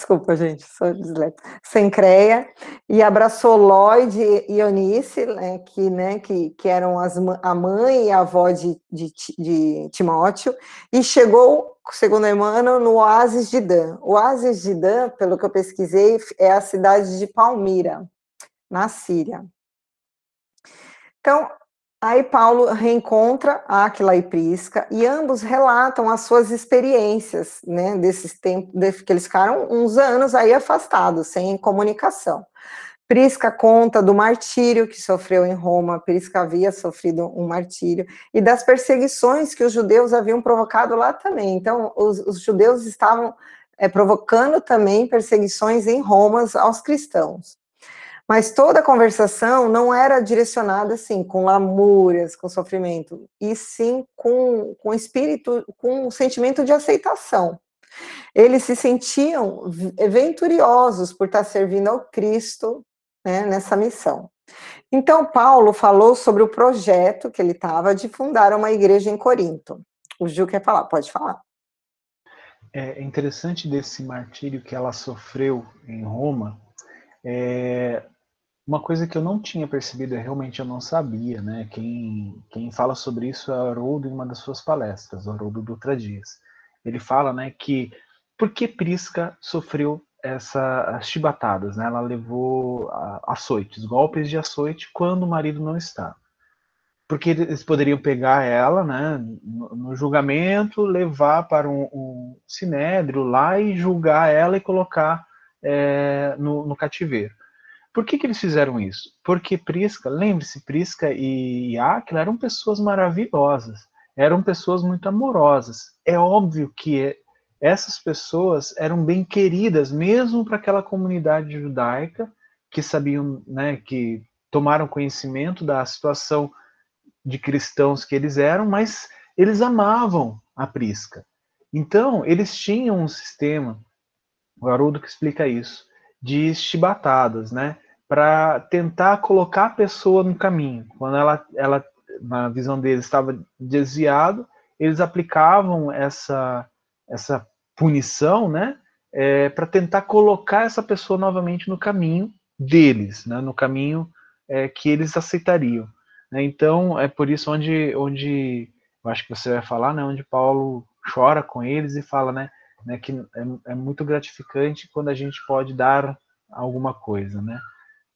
Desculpa, gente, sou dislexia. Sencreia, e abraçou Lloyd e Eunice, né, que, né, que, que eram as, a mãe e a avó de, de, de Timóteo, e chegou, segundo Emmanuel, no oásis de Dan. O oásis de Dan, pelo que eu pesquisei, é a cidade de Palmira, na Síria. Então, Aí Paulo reencontra Aquila e Prisca e ambos relatam as suas experiências, né, desses tempos, que eles ficaram uns anos aí afastados, sem comunicação. Prisca conta do martírio que sofreu em Roma, Prisca havia sofrido um martírio, e das perseguições que os judeus haviam provocado lá também. Então, os, os judeus estavam é, provocando também perseguições em Roma aos cristãos. Mas toda a conversação não era direcionada assim, com lamúrias, com sofrimento, e sim com, com espírito, com um sentimento de aceitação. Eles se sentiam venturiosos por estar servindo ao Cristo né, nessa missão. Então, Paulo falou sobre o projeto que ele estava de fundar uma igreja em Corinto. O Gil quer falar, pode falar. É interessante desse martírio que ela sofreu em Roma, é, uma coisa que eu não tinha percebido, é realmente eu não sabia, né? Quem, quem fala sobre isso é o Haroldo em uma das suas palestras, o Haroldo Dutra Dias. Ele fala, né, que por que Prisca sofreu essas chibatadas, né? Ela levou açoites, golpes de açoite quando o marido não está. Porque eles poderiam pegar ela, né, no, julgamento, levar para um, um, sinédrio lá e julgar ela e colocar é, no, no cativeiro. Por que, que eles fizeram isso? Porque Prisca, lembre-se, Prisca e Aquila eram pessoas maravilhosas, eram pessoas muito amorosas. É óbvio que essas pessoas eram bem queridas, mesmo para aquela comunidade judaica que sabiam, né, que tomaram conhecimento da situação de cristãos que eles eram, mas eles amavam a Prisca. Então, eles tinham um sistema, o Haroldo que explica isso, de chibatadas, né? Para tentar colocar a pessoa no caminho. Quando ela, ela, na visão deles, estava desviado, eles aplicavam essa, essa punição, né? É, para tentar colocar essa pessoa novamente no caminho deles, né? No caminho é, que eles aceitariam. Né? Então, é por isso onde, onde eu acho que você vai falar, né? Onde Paulo chora com eles e fala, né? Né, que é, é, muito gratificante quando a gente pode dar alguma coisa, né?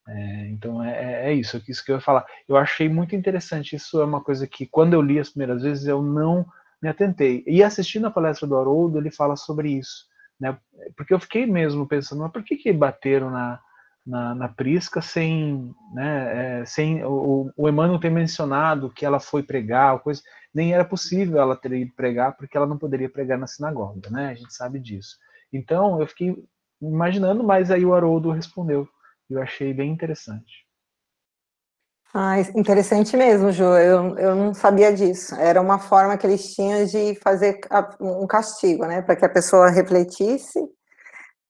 É, então é, é, é isso, é isso que eu ia falar. Eu achei muito interessante. Isso é uma coisa que quando eu li as primeiras vezes eu não me atentei. E assistindo a palestra do Haroldo, ele fala sobre isso, né? Porque eu fiquei mesmo pensando, mas por que que bateram na na, na Prisca sem, né, é, sem o, o Emmanuel tem mencionado que ela foi pregar, coisa, nem era possível ela ter ido pregar porque ela não poderia pregar na sinagoga, né? A gente sabe disso. Então eu fiquei imaginando, mas aí o Haroldo respondeu. Eu achei bem interessante. Ah, interessante mesmo, Ju. Eu, eu não sabia disso. Era uma forma que eles tinham de fazer um castigo, né? Para que a pessoa refletisse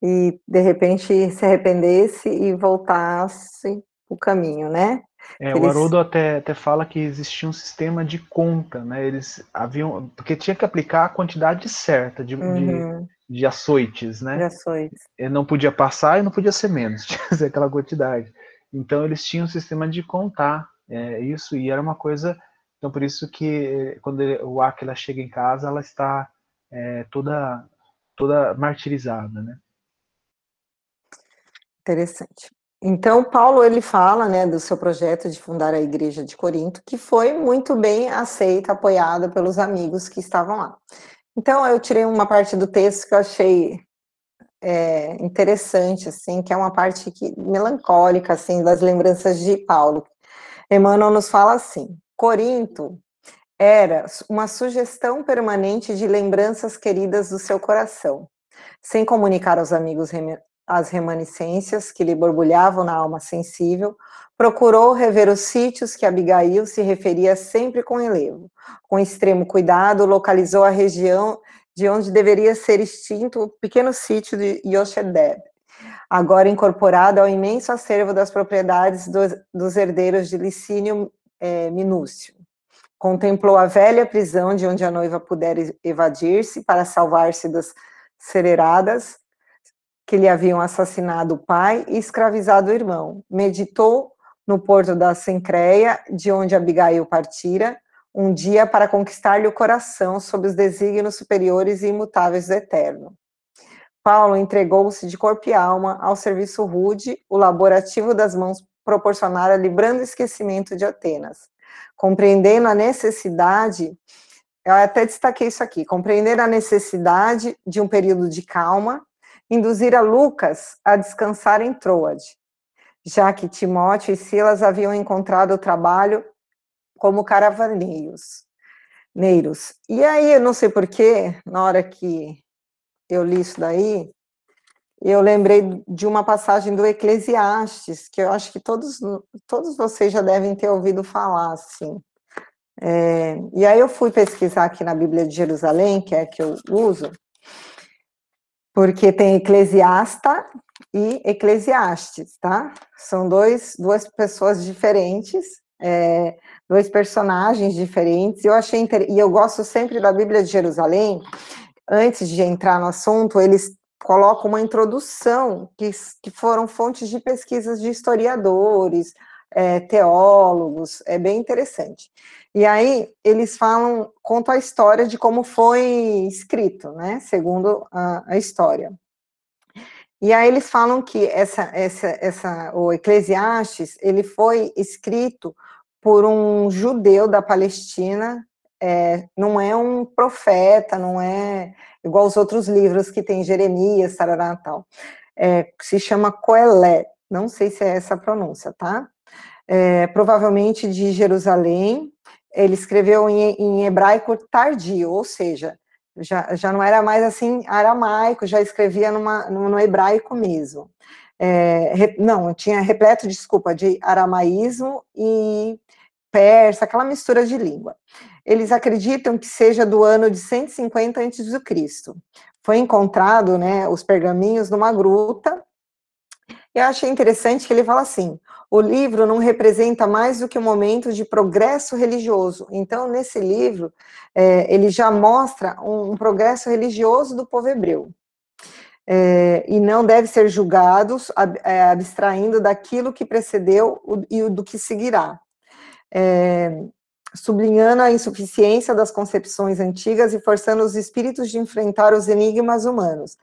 e de repente se arrependesse e voltasse o caminho, né? É, Eles... O Haroldo até, até fala que existia um sistema de conta, né? Eles haviam. Porque tinha que aplicar a quantidade certa de, uhum. de, de, açoites, né? De açoites. Ele não podia passar e não podia ser menos, tinha que ser aquela quantidade. Então eles tinham um sistema de contar é, isso, e era uma coisa. Então por isso que quando ele, o Aquila chega em casa, ela está é, toda, toda martirizada, né? Interessante. Então, Paulo, ele fala, né, do seu projeto de fundar a igreja de Corinto, que foi muito bem aceita, apoiada pelos amigos que estavam lá. Então, eu tirei uma parte do texto que eu achei é, interessante, assim, que é uma parte que, melancólica, assim, das lembranças de Paulo. Emmanuel nos fala assim, Corinto era uma sugestão permanente de lembranças queridas do seu coração, sem comunicar aos amigos as remanescências que lhe borbulhavam na alma sensível, procurou rever os sítios que Abigail se referia sempre com elevo. Com extremo cuidado, localizou a região de onde deveria ser extinto o pequeno sítio de Yoshedeb, agora incorporado ao imenso acervo das propriedades dos, dos herdeiros de Licínio é, Minúcio. Contemplou a velha prisão de onde a noiva pudera evadir-se para salvar-se das sereradas que lhe haviam assassinado o pai e escravizado o irmão. Meditou no porto da Sencreia, de onde Abigail partira, um dia para conquistar-lhe o coração sob os desígnios superiores e imutáveis do Eterno. Paulo entregou-se de corpo e alma ao serviço rude, o laborativo das mãos proporcionara-lhe brando esquecimento de Atenas. Compreendendo a necessidade, eu até destaquei isso aqui, compreender a necessidade de um período de calma, induzir a Lucas a descansar em Troade, já que Timóteo e Silas haviam encontrado trabalho como caravaneiros. Neiros. E aí, eu não sei porquê, na hora que eu li isso daí, eu lembrei de uma passagem do Eclesiastes, que eu acho que todos, todos vocês já devem ter ouvido falar, assim. É, e aí eu fui pesquisar aqui na Bíblia de Jerusalém, que é a que eu uso, porque tem Eclesiasta e Eclesiastes, tá? São dois, duas pessoas diferentes, é, dois personagens diferentes. Eu achei inter... e eu gosto sempre da Bíblia de Jerusalém. Antes de entrar no assunto, eles colocam uma introdução que, que foram fontes de pesquisas de historiadores, é, teólogos, é bem interessante. E aí eles falam, contam a história de como foi escrito, né, segundo a, a história. E aí eles falam que essa, essa, essa, o Eclesiastes, ele foi escrito por um judeu da Palestina, é, não é um profeta, não é igual os outros livros que tem Jeremias, tarará, tal. É, se chama Coelé, não sei se é essa a pronúncia, tá? É, provavelmente de Jerusalém, ele escreveu em, em hebraico tardio, ou seja, já, já não era mais assim aramaico, já escrevia numa, no hebraico mesmo. É, não, tinha repleto, desculpa, de aramaísmo e persa, aquela mistura de língua. Eles acreditam que seja do ano de 150 a.C. Foi encontrado, né, os pergaminhos numa gruta. Eu achei interessante que ele fala assim: o livro não representa mais do que um momento de progresso religioso. Então, nesse livro, é, ele já mostra um, um, progresso religioso do povo hebreu. É, e não deve ser julgado ab, é, abstraindo daquilo que precedeu e do que seguirá. É, sublinhando a insuficiência das concepções antigas e forçando os espíritos de enfrentar os enigmas humanos.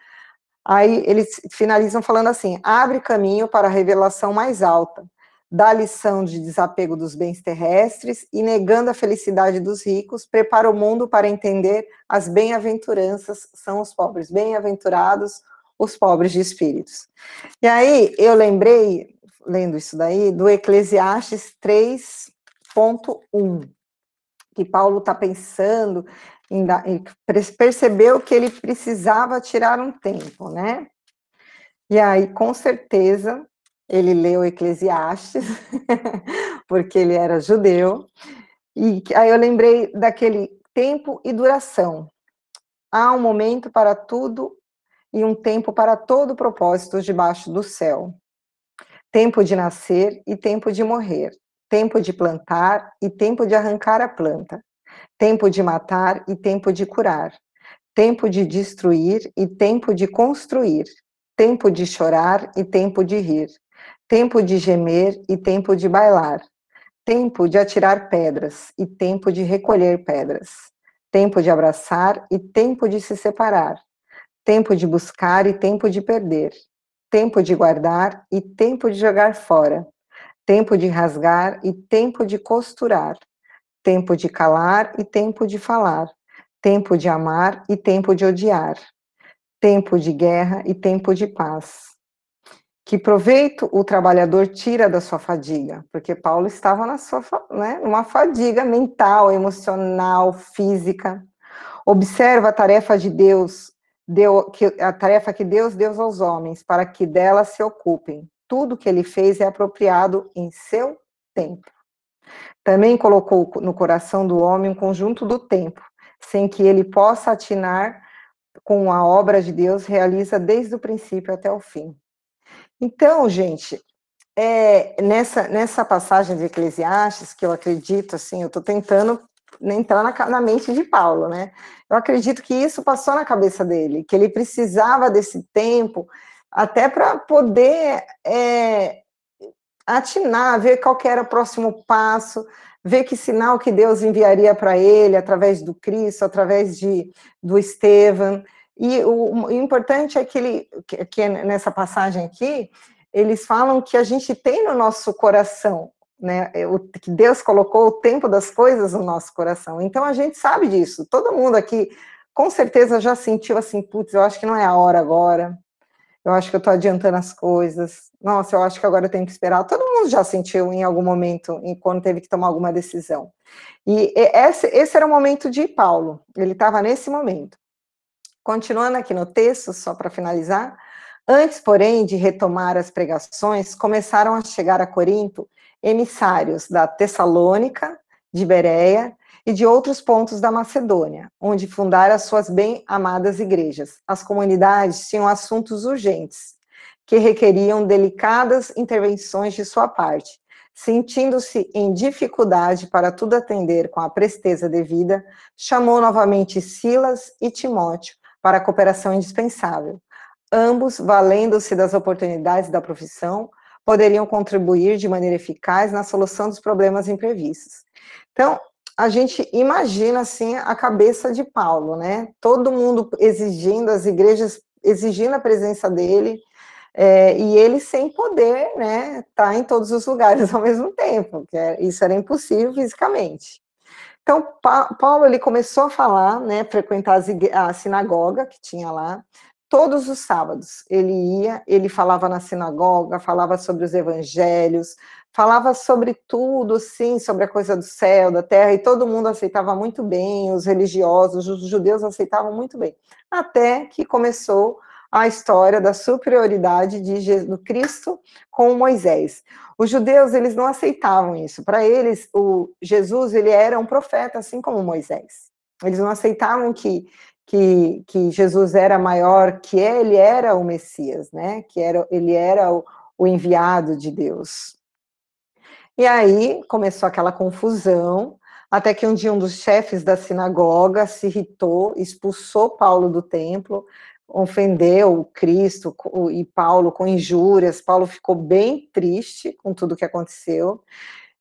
Aí eles finalizam falando assim: abre caminho para a revelação mais alta, dá lição de desapego dos bens terrestres e, negando a felicidade dos ricos, prepara o mundo para entender as bem-aventuranças são os pobres. Bem-aventurados os pobres de espíritos. E aí eu lembrei, lendo isso daí, do Eclesiastes 3.1, que Paulo está pensando, percebeu que ele precisava tirar um tempo, né? E aí, com certeza, ele leu Eclesiastes, porque ele era judeu, e aí eu lembrei daquele tempo e duração. Há um momento para tudo e um tempo para todo propósito debaixo do céu. Tempo de nascer e tempo de morrer. Tempo de plantar e tempo de arrancar a planta. Tempo de matar e tempo de curar. Tempo de destruir e tempo de construir. Tempo de chorar e tempo de rir. Tempo de gemer e tempo de bailar, tempo de atirar pedras e tempo de recolher pedras, tempo de abraçar e tempo de se separar, tempo de buscar e tempo de perder, tempo de guardar e tempo de jogar fora, tempo de rasgar e tempo de costurar, tempo de calar e tempo de falar, tempo de amar e tempo de odiar, tempo de guerra e tempo de paz. Que proveito o trabalhador tira da sua fadiga? Porque Paulo estava na sua, né, numa fadiga mental, emocional, física. Observa a tarefa de Deus, deu, que, a tarefa que Deus deu aos homens, para que dela se ocupem. Tudo que ele fez é apropriado em seu tempo. Também colocou no coração do homem um conjunto do tempo, sem que ele possa atinar com a obra de Deus, realiza desde o princípio até o fim. Então, gente, é, nessa, nessa passagem de Eclesiastes, que eu acredito, assim, eu estou tentando entrar na, na, mente de Paulo, né? Eu acredito que isso passou na cabeça dele, que ele precisava desse tempo até para poder é, atinar, ver qual era o próximo passo, ver que sinal que Deus enviaria para ele através do Cristo, através de do Estevão. E o, o importante é que ele, que, que nessa passagem aqui, eles falam que a gente tem no nosso coração, né, o, que Deus colocou o tempo das coisas no nosso coração. Então a gente sabe disso. Todo mundo aqui com certeza já sentiu assim, putz, eu acho que não é a hora agora eu acho que eu estou adiantando as coisas, nossa, eu acho que agora eu tenho que esperar. Todo mundo já sentiu em algum momento, em quando teve que tomar alguma decisão. E esse, esse era o momento de Paulo, ele estava nesse momento. Continuando aqui no texto, só para finalizar, antes, porém, de retomar as pregações, começaram a chegar a Corinto emissários da Tessalônica, de Bereia e de outros pontos da Macedônia, onde fundaram as suas bem-amadas igrejas. As comunidades tinham assuntos urgentes, que requeriam delicadas intervenções de sua parte. Sentindo-se em dificuldade para tudo atender com a presteza devida, chamou novamente Silas e Timóteo para a cooperação indispensável. Ambos, valendo-se das oportunidades da profissão, poderiam contribuir de maneira eficaz na solução dos problemas imprevistos. Então, a gente imagina assim a cabeça de Paulo, né? Todo mundo exigindo, as igrejas exigindo a presença dele, é, e ele sem poder, né, tá em todos os lugares ao mesmo tempo, que é, isso era impossível fisicamente. Então, pa Paulo ele começou a falar, né, frequentar a sinagoga que tinha lá, todos os sábados. Ele ia, ele falava na sinagoga, falava sobre os evangelhos, falava sobre tudo, sim, sobre a coisa do céu, da terra, e todo mundo aceitava muito bem, os religiosos, os judeus aceitavam muito bem. Até que começou a história da superioridade de Jesus, Cristo com Moisés. Os judeus, eles não aceitavam isso. Para eles, o Jesus, ele era um profeta, assim como Moisés. Eles não aceitavam que que, que Jesus era maior, que ele era o Messias, né? Que era, ele era o, o enviado de Deus. E aí começou aquela confusão, até que um dia um dos chefes da sinagoga se irritou, expulsou Paulo do templo, ofendeu Cristo e Paulo com injúrias. Paulo ficou bem triste com tudo que aconteceu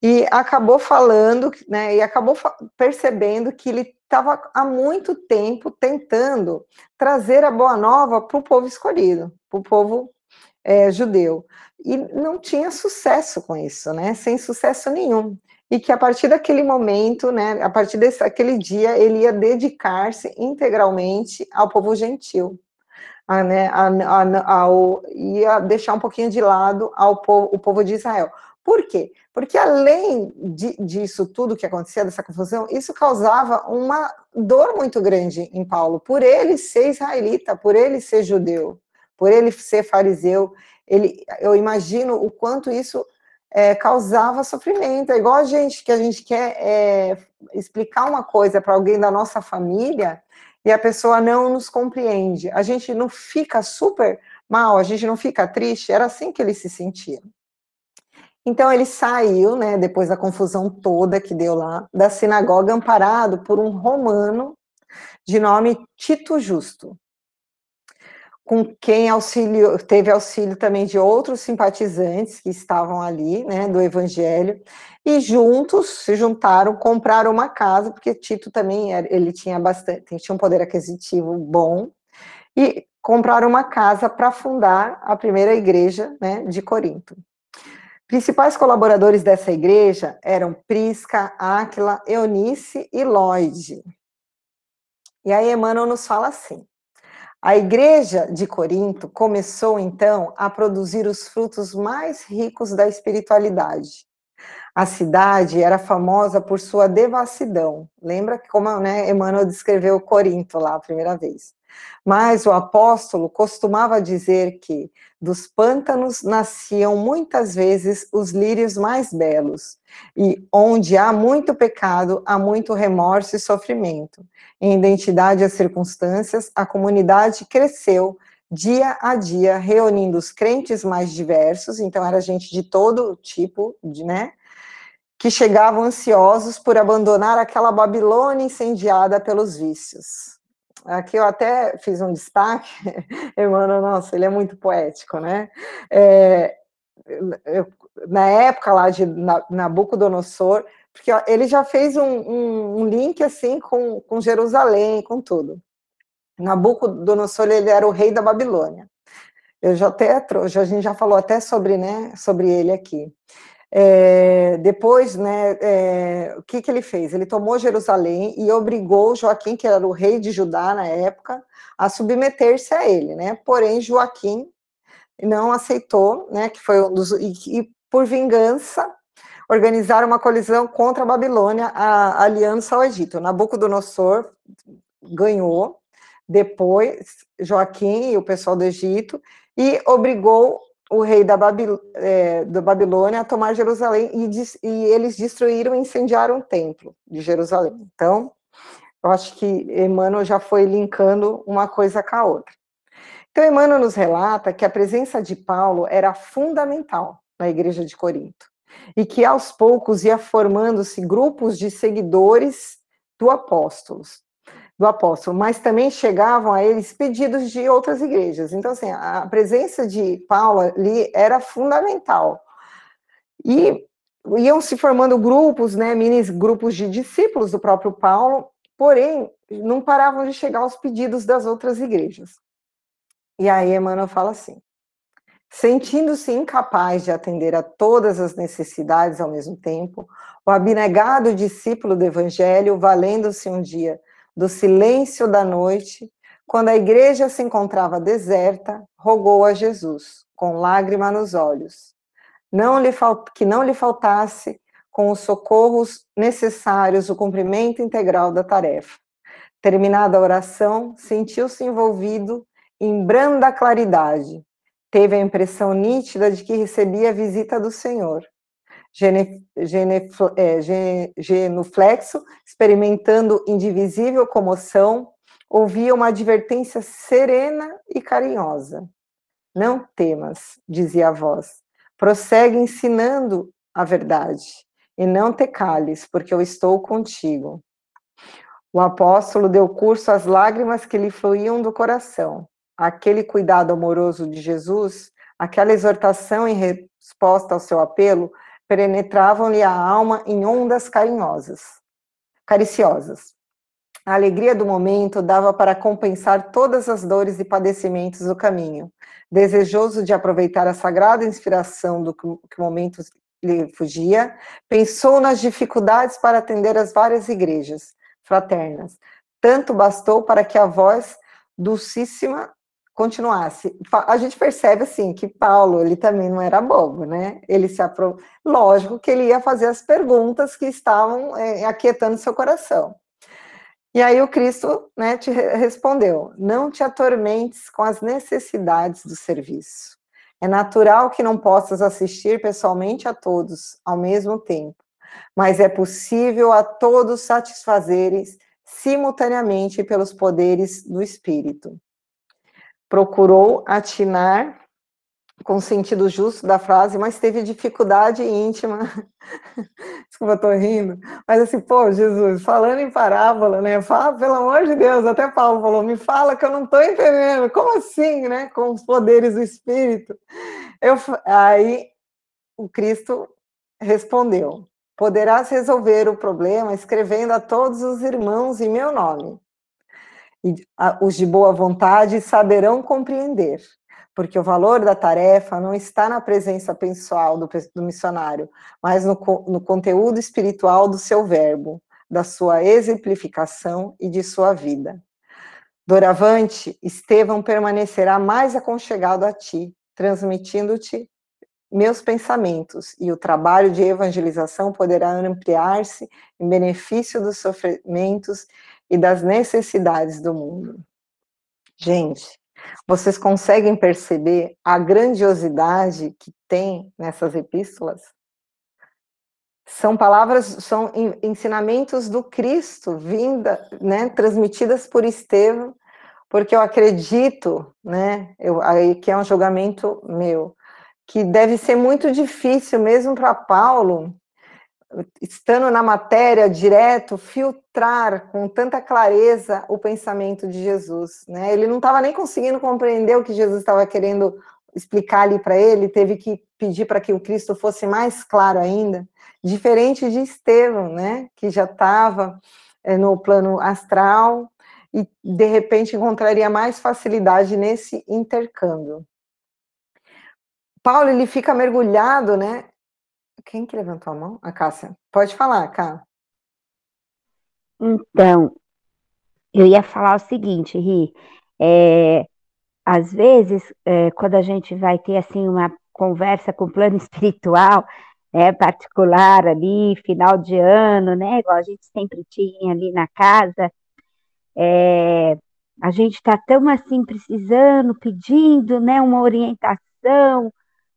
e acabou falando, né, e acabou percebendo que ele estava há muito tempo tentando trazer a boa nova para o povo escolhido, para o povo é, judeu. E não tinha sucesso com isso, né? Sem sucesso nenhum. E que a partir daquele momento, né, a partir daquele dia, ele ia dedicar-se integralmente ao povo gentil. A, né, a, a, ao, ia deixar um pouquinho de lado ao povo, o povo de Israel. Por quê? Porque além de, disso tudo que acontecia, dessa confusão, isso causava uma dor muito grande em Paulo, por ele ser israelita, por ele ser judeu, por ele ser fariseu. Ele, eu imagino o quanto isso é, causava sofrimento. É igual a gente que a gente quer é, explicar uma coisa para alguém da nossa família e a pessoa não nos compreende. A gente não fica super mal, a gente não fica triste. Era assim que ele se sentia. Então ele saiu, né, depois da confusão toda que deu lá, da sinagoga amparado por um romano de nome Tito Justo, com quem auxílio, teve auxílio também de outros simpatizantes que estavam ali, né, do evangelho, e juntos se juntaram, compraram uma casa, porque Tito também era, ele tinha bastante, tinha um poder aquisitivo bom, e compraram uma casa para fundar a primeira igreja né, de Corinto. Principais colaboradores dessa igreja eram Prisca, Áquila, Eunice e Lloyd. E aí Emmanuel nos fala assim: a igreja de Corinto começou então a produzir os frutos mais ricos da espiritualidade. A cidade era famosa por sua devassidão. Lembra como né, Emmanuel descreveu Corinto lá a primeira vez? Mas o apóstolo costumava dizer que dos pântanos nasciam muitas vezes os lírios mais belos, e onde há muito pecado, há muito remorso e sofrimento. Em identidade às circunstâncias, a comunidade cresceu dia a dia, reunindo os crentes mais diversos, então era gente de todo tipo, né? Que chegavam ansiosos por abandonar aquela Babilônia incendiada pelos vícios. Aqui eu até fiz um destaque, Emmanuel, nossa, ele é muito poético, né? É, eu, na época lá de Nabucodonosor, porque ele já fez um, um, um, link assim com, com Jerusalém, com tudo. Nabucodonosor, ele era o rei da Babilônia. Eu já até, a gente já falou até sobre, né, sobre ele aqui. É, depois, né, é, o que, que ele fez? Ele tomou Jerusalém e obrigou Joaquim, que era o rei de Judá na época, a submeter-se a ele, né? Porém, Joaquim não aceitou, né? Que foi um dos e, e por vingança organizaram uma colisão contra a Babilônia, a, aliança ao Egito. Nabucodonosor ganhou, depois Joaquim e o pessoal do Egito e obrigou o rei da, Babil, é, Babilônia a tomar Jerusalém e, e, eles destruíram e incendiaram o templo de Jerusalém. Então, eu acho que Emmanuel já foi linkando uma coisa com a outra. Então, Emmanuel nos relata que a presença de Paulo era fundamental na igreja de Corinto e que aos poucos ia formando-se grupos de seguidores do apóstolos do apóstolo, mas também chegavam a eles pedidos de outras igrejas. Então, assim, a presença de Paulo ali era fundamental. E iam se formando grupos, né, mini grupos de discípulos do próprio Paulo, porém, não paravam de chegar os pedidos das outras igrejas. E aí Emmanuel fala assim: sentindo-se incapaz de atender a todas as necessidades ao mesmo tempo, o abnegado discípulo do evangelho, valendo-se um dia do silêncio da noite, quando a igreja se encontrava deserta, rogou a Jesus, com lágrima nos olhos, não lhe que não lhe faltasse com os socorros necessários o cumprimento integral da tarefa. Terminada a oração, sentiu-se envolvido em branda claridade. Teve a impressão nítida de que recebia a visita do Senhor é, genuflexo, experimentando indivisível comoção, ouvia uma advertência serena e carinhosa. Não temas, dizia a voz, prossegue ensinando a verdade, e não te cales, porque eu estou contigo. O apóstolo deu curso às lágrimas que lhe fluíam do coração. Aquele cuidado amoroso de Jesus, aquela exortação em resposta ao seu apelo, penetravam-lhe a alma em ondas carinhosas, cariciosas. A alegria do momento dava para compensar todas as dores e padecimentos do caminho. Desejoso de aproveitar a sagrada inspiração do que o momento lhe fugia, pensou nas dificuldades para atender as várias igrejas fraternas. Tanto bastou para que a voz dulcíssima continuasse. A gente percebe assim que Paulo ele também não era bobo, né? Ele se apro... lógico que ele ia fazer as perguntas que estavam é, aquietando seu coração. E aí o Cristo, né, te respondeu: não te atormentes com as necessidades do serviço. É natural que não possas assistir pessoalmente a todos ao mesmo tempo, mas é possível a todos satisfazerem simultaneamente pelos poderes do Espírito procurou atinar com o sentido justo da frase, mas teve dificuldade íntima. Desculpa, tô rindo. Mas assim, pô, Jesus, falando em parábola, né? Fala, pelo amor de Deus, até Paulo falou, me fala que eu não tô entendendo. Como assim, né? Com os poderes do Espírito. Eu, aí o Cristo respondeu: Poderás resolver o problema escrevendo a todos os irmãos em meu nome. E os de boa vontade saberão compreender, porque o valor da tarefa não está na presença pessoal do, do missionário, mas no, no conteúdo espiritual do seu verbo, da sua exemplificação e de sua vida. Doravante, Estevão permanecerá mais aconchegado a ti, transmitindo-te meus pensamentos, e o trabalho de evangelização poderá ampliar-se em benefício dos sofrimentos e das necessidades do mundo. Gente, vocês conseguem perceber a grandiosidade que tem nessas epístolas? São palavras, são ensinamentos do Cristo, vinda, né, transmitidas por Estevão, porque eu acredito, né, eu, aí que é um julgamento meu, que deve ser muito difícil mesmo para Paulo, estando na matéria direto, filtrar com tanta clareza o pensamento de Jesus. Né? Ele não estava nem conseguindo compreender o que Jesus estava querendo explicar ali para ele, teve que pedir para que o Cristo fosse mais claro ainda, diferente de Estevão, né? que já estava é, no plano astral e de repente encontraria mais facilidade nesse intercâmbio. Paulo, ele fica mergulhado, né? Quem que levantou a mão? A Cássia. Pode falar, Cá. Então, eu ia falar o seguinte, Ri. É, às vezes, é, quando a gente vai ter assim uma conversa com o plano espiritual, né, particular ali, final de ano, né, igual a gente sempre tinha ali na casa, é, a gente está tão assim precisando, pedindo, né, uma orientação,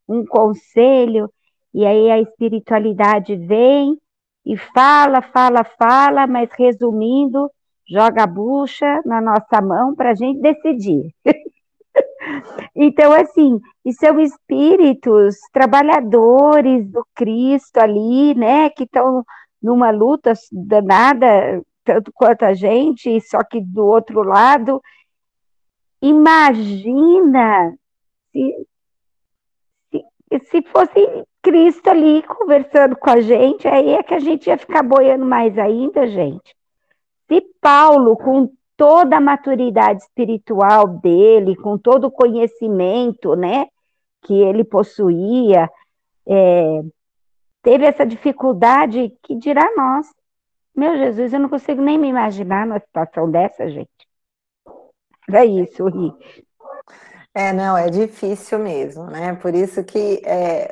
um conselho, e aí a espiritualidade vem e fala, fala, fala, mas resumindo, joga a bucha na nossa mão para a gente decidir. então, assim, e são espíritos trabalhadores do Cristo ali, né, que estão numa luta danada, tanto quanto a gente, só que do outro lado. Imagina se se fosse Cristo ali conversando com a gente, aí é que a gente ia ficar boiando mais ainda, gente. Se Paulo, com toda a maturidade espiritual dele, com todo o conhecimento, né, que ele possuía, é, teve essa dificuldade, que dirá nós? Meu Jesus, eu não consigo nem me imaginar numa situação dessa, gente. É isso, Ri. É, não, é difícil mesmo, né? Por isso que é,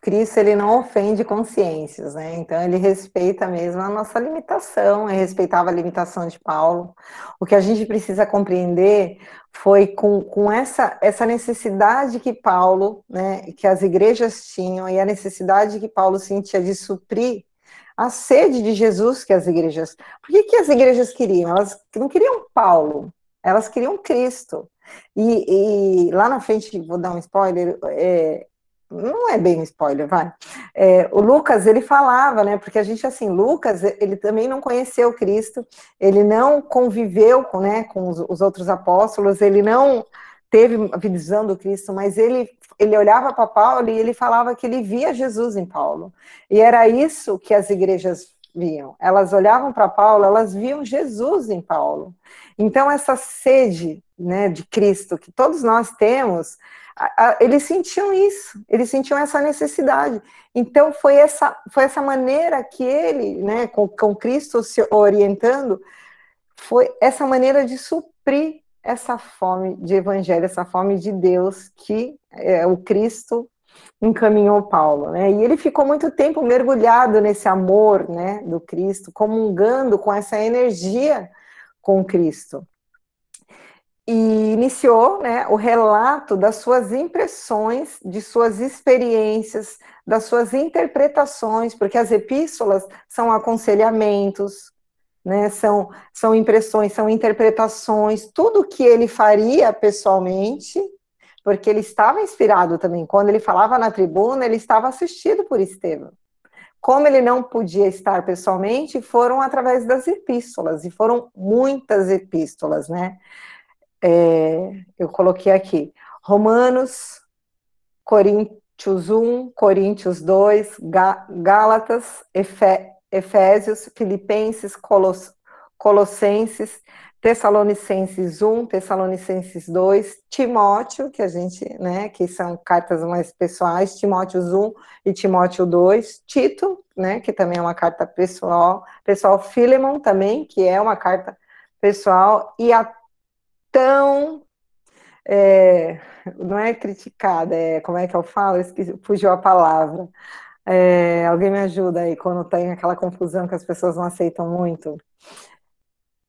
Cristo ele não ofende consciências, né? Então ele respeita mesmo a nossa limitação, ele respeitava a limitação de Paulo. O que a gente precisa compreender foi com, com essa, essa necessidade que Paulo, né, que as igrejas tinham e a necessidade que Paulo sentia de suprir a sede de Jesus que as igrejas. Por que, que as igrejas queriam? Elas não queriam Paulo, elas queriam Cristo. E, e, lá na frente, vou dar um spoiler, é, não é bem um spoiler, vai. É, o Lucas, ele falava, né, porque a gente, assim, Lucas, ele também não conheceu Cristo, ele não conviveu com, né, com os, os outros apóstolos, ele não teve a visão do Cristo, mas ele, ele olhava para Paulo e ele falava que ele via Jesus em Paulo. E era isso que as igrejas viam. Elas olhavam para Paulo, elas viam Jesus em Paulo. Então, essa sede né, de Cristo que todos nós temos, a, a, eles sentiam isso, eles sentiam essa necessidade. Então, foi essa, foi essa maneira que ele, né, com, com Cristo se orientando, foi essa maneira de suprir essa fome de evangelho, essa fome de Deus que é, o Cristo encaminhou Paulo, né? E ele ficou muito tempo mergulhado nesse amor, né, do Cristo, comungando com essa energia com Cristo. E iniciou né, o relato das suas impressões, de suas experiências, das suas interpretações, porque as epístolas são aconselhamentos, né, são, são impressões, são interpretações, tudo que ele faria pessoalmente, porque ele estava inspirado também. Quando ele falava na tribuna, ele estava assistido por Estevão. Como ele não podia estar pessoalmente, foram através das epístolas, e foram muitas epístolas, né? É, eu coloquei aqui, Romanos, Coríntios 1, Coríntios 2, Gálatas, Efésios, Filipenses, Coloss Colossenses, Tessalonicenses 1, Tessalonicenses 2, Timóteo, que a gente, né, que são cartas mais pessoais, Timóteo 1 e Timóteo 2, Tito, né, que também é uma carta pessoal, pessoal Filemon também, que é uma carta pessoal, e a tão, é, não é criticada, é, como é que eu falo? Esqueci, fugiu a palavra. É, alguém me ajuda aí, quando tem aquela confusão que as pessoas não aceitam muito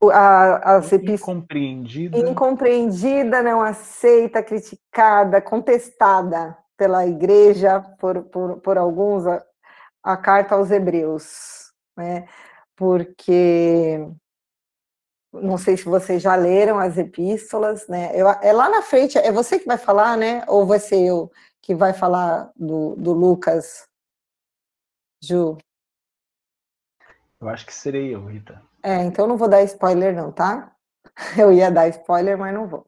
a, a incompreendida. incompreendida, não aceita, criticada, contestada pela igreja, por, por, por alguns, a, a carta aos hebreus, né? Porque não sei se vocês já leram as epístolas, né? Eu, é lá na frente, é você que vai falar, né? Ou vai ser eu que vai falar do, do Lucas, Ju? Eu acho que serei eu, Rita. É, então não vou dar spoiler não, tá? Eu ia dar spoiler, mas não vou.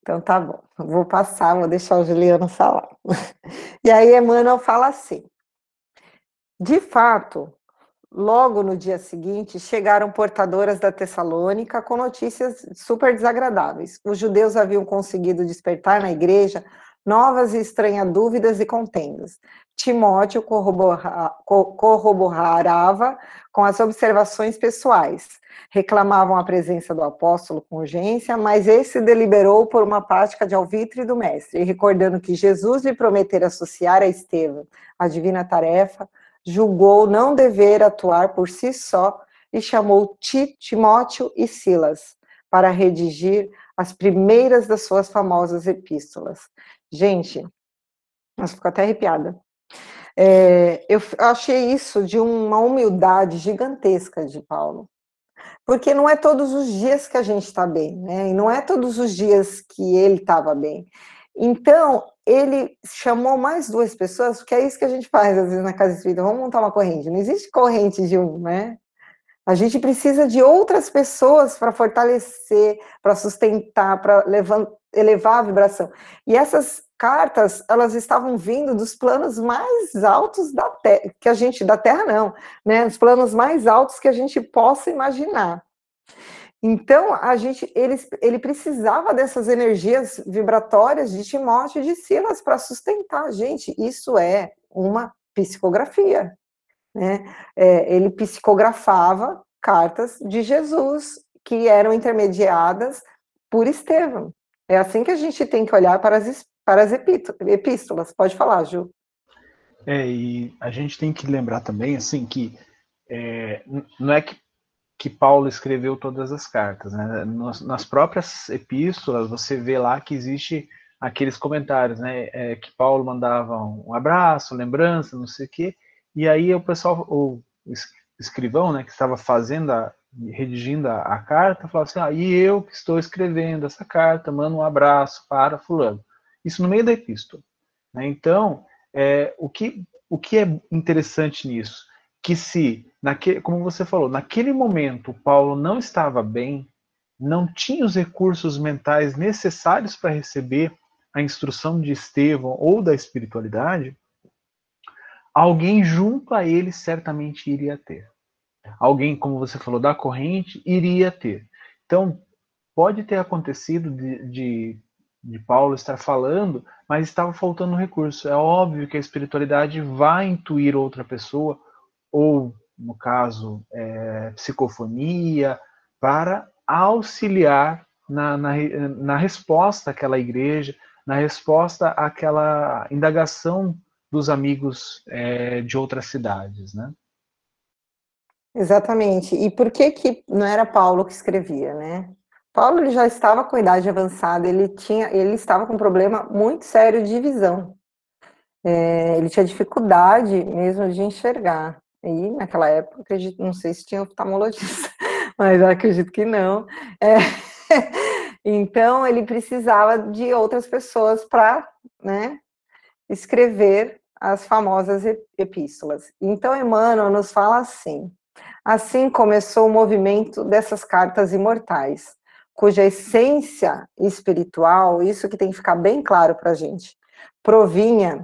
Então tá bom, vou passar, vou deixar o Juliano falar. E aí Emmanuel fala assim: De fato, logo no dia seguinte, chegaram portadoras da Tessalônica com notícias super desagradáveis. Os judeus haviam conseguido despertar na igreja novas e estranhas dúvidas e contendas. Timóteo corroborava com as observações pessoais. Reclamavam a presença do apóstolo com urgência, mas esse deliberou por uma prática de alvitre do mestre, recordando que Jesus lhe prometera associar a Estevão a divina tarefa, julgou não dever atuar por si só e chamou Timóteo e Silas para redigir as primeiras das suas famosas epístolas. Gente, nossa, fico até arrepiada. É, eu achei isso de uma humildade gigantesca de Paulo. Porque não é todos os dias que a gente está bem, né? E não é todos os dias que ele estava bem. Então, ele chamou mais duas pessoas, porque é isso que a gente faz às vezes na casa espírita. Vamos montar uma corrente. Não existe corrente de um, né? A gente precisa de outras pessoas para fortalecer, para sustentar, para elevar a vibração. E essas cartas, elas estavam vindo dos planos mais altos da Terra, que a gente, da Terra não, né, os planos mais altos que a gente possa imaginar. Então, a gente, ele, ele precisava dessas energias vibratórias de Timóteo e de Silas para sustentar a gente. Isso é uma psicografia. Né? É, ele psicografava cartas de Jesus que eram intermediadas por Estevão. É assim que a gente tem que olhar para as, para as epístolas. Pode falar, Ju. É, e a gente tem que lembrar também, assim, que é, não é que, que Paulo escreveu todas as cartas, né? Nas, nas próprias epístolas, você vê lá que existe aqueles comentários, né? É, que Paulo mandava um abraço, lembrança, não sei o quê, e aí o pessoal, o escrivão, né, que estava fazendo a, redigindo a, a, carta, falava assim, ah, e eu que estou escrevendo essa carta, mando um abraço para fulano. Isso no meio da epístola. Né? Então, é, o, que, o que é interessante nisso? Que se, naquele, como você falou, naquele momento Paulo não estava bem, não tinha os recursos mentais necessários para receber a instrução de Estevão ou da espiritualidade, alguém junto a ele certamente iria ter alguém, como você falou, da corrente, iria ter. Então, pode ter acontecido de, de, de Paulo estar falando, mas estava faltando recurso. É óbvio que a espiritualidade vai intuir outra pessoa, ou, no caso, é, psicofonia, para auxiliar na, na, na resposta àquela igreja, na resposta àquela indagação dos amigos é, de outras cidades, né? Exatamente. E por que que não era Paulo que escrevia, né? Paulo ele já estava com idade avançada, ele tinha, ele estava com um problema muito sério de visão. É, ele tinha dificuldade mesmo de enxergar. E naquela época, acredito, não sei se tinha oftalmologista, mas acredito que não. É, então ele precisava de outras pessoas para, né, escrever as famosas epístolas. Então Emmanuel nos fala assim: Assim começou o movimento dessas cartas imortais, cuja essência espiritual, isso que tem que ficar bem claro para a gente, provinha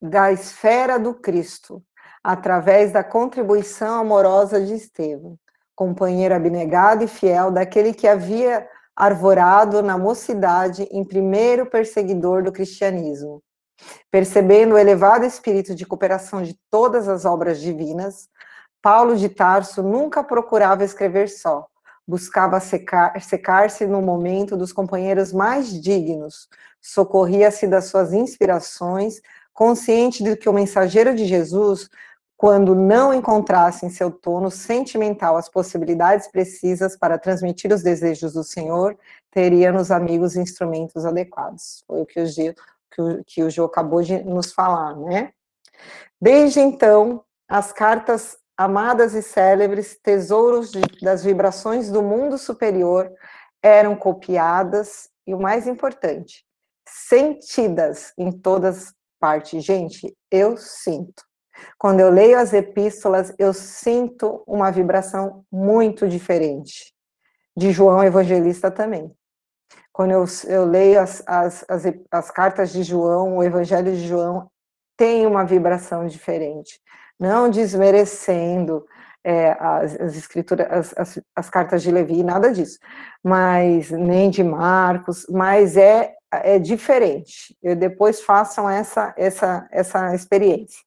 da esfera do Cristo, através da contribuição amorosa de Estevão, companheiro abnegado e fiel daquele que havia arvorado na mocidade em primeiro perseguidor do cristianismo. Percebendo o elevado espírito de cooperação de todas as obras divinas, Paulo de Tarso nunca procurava escrever só, buscava secar-se secar no momento dos companheiros mais dignos, socorria-se das suas inspirações, consciente de que o mensageiro de Jesus, quando não encontrasse em seu tono sentimental as possibilidades precisas para transmitir os desejos do Senhor, teria nos amigos instrumentos adequados. Foi o que o Gil, que o, que o Gil acabou de nos falar, né? Desde então, as cartas amadas e célebres, tesouros de, das vibrações do mundo superior, eram copiadas e, o mais importante, sentidas em todas partes. Gente, eu sinto. Quando eu leio as epístolas, eu sinto uma vibração muito diferente. De João Evangelista também. Quando eu, eu leio as, as, as, as cartas de João, o Evangelho de João, tem uma vibração diferente não desmerecendo é, as, as, escrituras, as, as, as, cartas de Levi, nada disso, mas nem de Marcos, mas é, é diferente. E depois façam essa, essa, essa experiência.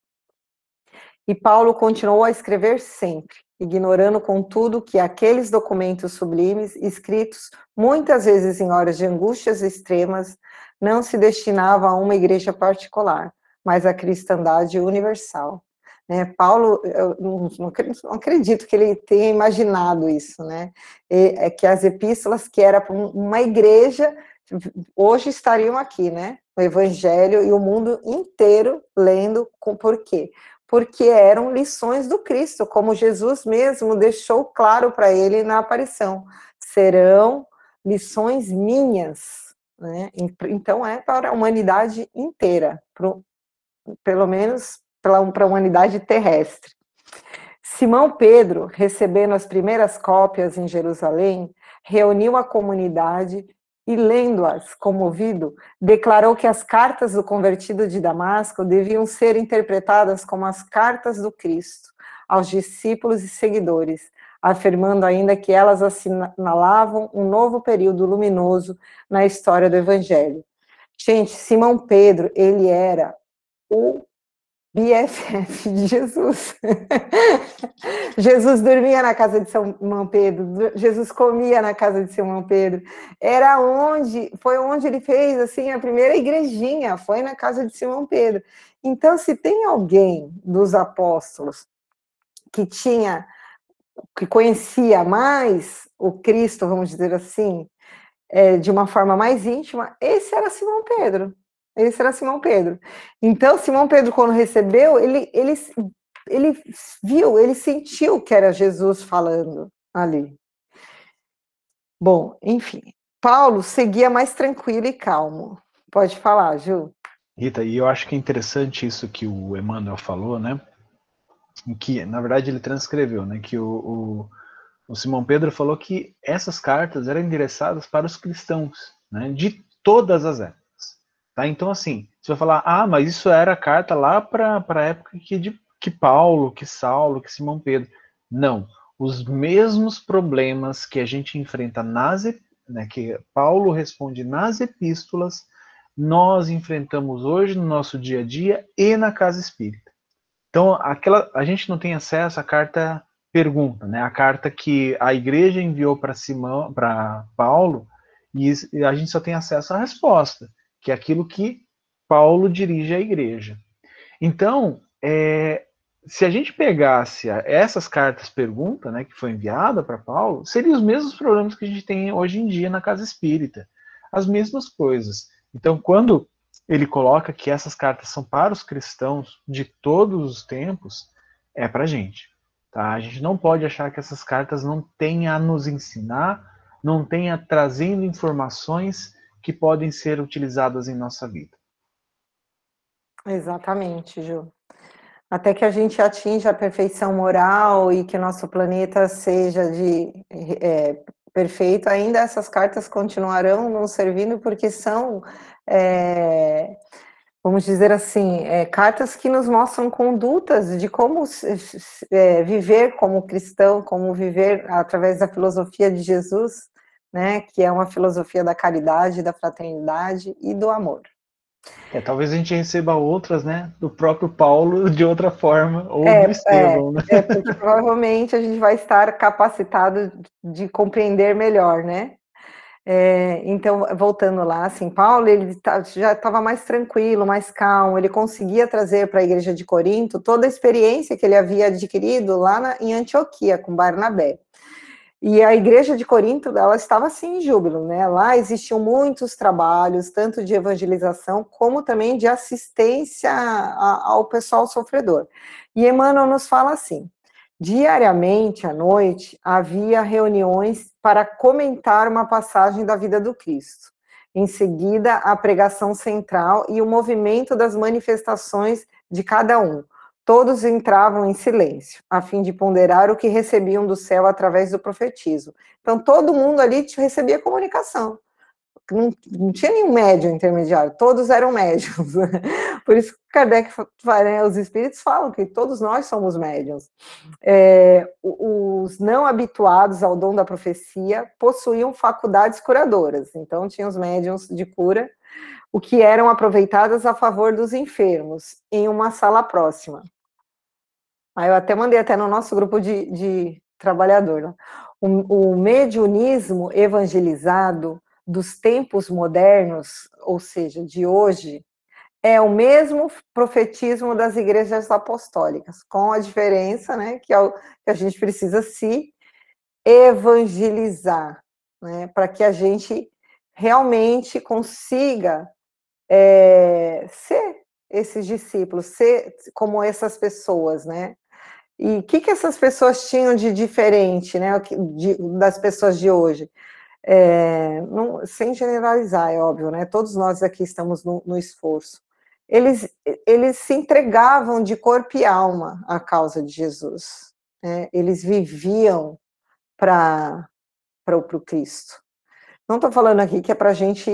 E Paulo continuou a escrever sempre, ignorando contudo que aqueles documentos sublimes, escritos muitas vezes em horas de angústias extremas, não se destinavam a uma igreja particular, mas à cristandade universal. Né? Paulo, eu não, acredito que ele tenha imaginado isso, né? É que as epístolas, que era uma igreja, hoje estariam aqui, né? O Evangelho e o mundo inteiro lendo, com, por quê? Porque eram lições do Cristo, como Jesus mesmo deixou claro para ele na aparição. Serão lições minhas, né? Então é para a humanidade inteira, pro, pelo menos para a humanidade terrestre. Simão Pedro, recebendo as primeiras cópias em Jerusalém, reuniu a comunidade e, lendo-as comovido, declarou que as cartas do convertido de Damasco deviam ser interpretadas como as cartas do Cristo aos discípulos e seguidores, afirmando ainda que elas assinalavam um novo período luminoso na história do Evangelho. Gente, Simão Pedro, ele era o BFF de Jesus. Jesus dormia na casa de São Pedro, Jesus comia na casa de São Pedro. Era onde, foi onde ele fez assim a primeira igrejinha, foi na casa de Simão Pedro. Então, se tem alguém dos apóstolos que tinha que conhecia mais o Cristo, vamos dizer assim, é, de uma forma mais íntima, esse era Simão Pedro. Esse era Simão Pedro. Então, Simão Pedro, quando recebeu, ele, ele, ele viu, ele sentiu que era Jesus falando ali. Bom, enfim, Paulo seguia mais tranquilo e calmo. Pode falar, Ju. Rita, e eu acho que é interessante isso que o Emmanuel falou, né? Que, na verdade, ele transcreveu, né? Que o, o, o Simão Pedro falou que essas cartas eram endereçadas para os cristãos, né? De todas as épocas. Tá? Então, assim, você vai falar, ah, mas isso era carta lá para a época que, de, que Paulo, que Saulo, que Simão Pedro. Não. Os mesmos problemas que a gente enfrenta nas, né, que Paulo responde nas epístolas, nós enfrentamos hoje no nosso dia a dia e na casa espírita. Então, aquela, a gente não tem acesso à carta pergunta, né? A carta que a igreja enviou para Simão, para Paulo, e a gente só tem acesso à resposta que é aquilo que Paulo dirige à igreja. Então, é, se a gente pegasse essas cartas pergunta, né, que foi enviada para Paulo, seriam os mesmos problemas que a gente tem hoje em dia na casa espírita, as mesmas coisas. Então, quando ele coloca que essas cartas são para os cristãos de todos os tempos, é para a gente. Tá? A gente não pode achar que essas cartas não tenham a nos ensinar, não tenha trazendo informações que podem ser utilizadas em nossa vida. Exatamente, Ju. Até que a gente atinja a perfeição moral e que nosso planeta seja de é, perfeito, ainda essas cartas continuarão nos servindo porque são é, vamos dizer assim, é, cartas que nos mostram condutas de como é, viver como cristão, como viver através da filosofia de Jesus, né, que é uma filosofia da caridade, da fraternidade e do amor. É, talvez a gente receba outras, né, do próprio Paulo de outra forma, ou é, do Estevão, é, né? É, porque provavelmente a gente vai estar capacitado de compreender melhor, né? É, então, voltando lá, assim, Paulo ele tá, já estava mais tranquilo, mais calmo, ele conseguia trazer para a igreja de Corinto toda a experiência que ele havia adquirido lá na, em Antioquia, com Barnabé. E a igreja de Corinto, ela estava assim em júbilo, né? Lá existiam muitos trabalhos, tanto de evangelização como também de assistência ao pessoal sofredor. E Emmanuel nos fala assim: diariamente à noite havia reuniões para comentar uma passagem da vida do Cristo. Em seguida, a pregação central e o movimento das manifestações de cada um Todos entravam em silêncio, a fim de ponderar o que recebiam do céu através do profetismo. Então, todo mundo ali recebia comunicação. Não, não tinha nenhum médium intermediário, todos eram médiums. Por isso que Kardec, né, os espíritos falam que todos nós somos médiums. É, os não habituados ao dom da profecia possuíam faculdades curadoras. Então, tinha os médiums de cura, o que eram aproveitadas a favor dos enfermos, em uma sala próxima. Aí eu até mandei até no nosso grupo de, de trabalhador. Né? O, o mediunismo evangelizado dos tempos modernos, ou seja, de hoje, é o mesmo profetismo das igrejas apostólicas, com a diferença, né, que, é a gente precisa se evangelizar, né, para que a gente realmente consiga é, ser esses discípulos, ser como essas pessoas, né? E o que, que essas pessoas tinham de diferente, né, de, das pessoas de hoje? É, não, sem generalizar, é óbvio, né? Todos nós aqui estamos no, no, esforço. Eles, eles se entregavam de corpo e alma à causa de Jesus. Né? Eles viviam para o Cristo. Não estou falando aqui que é para a gente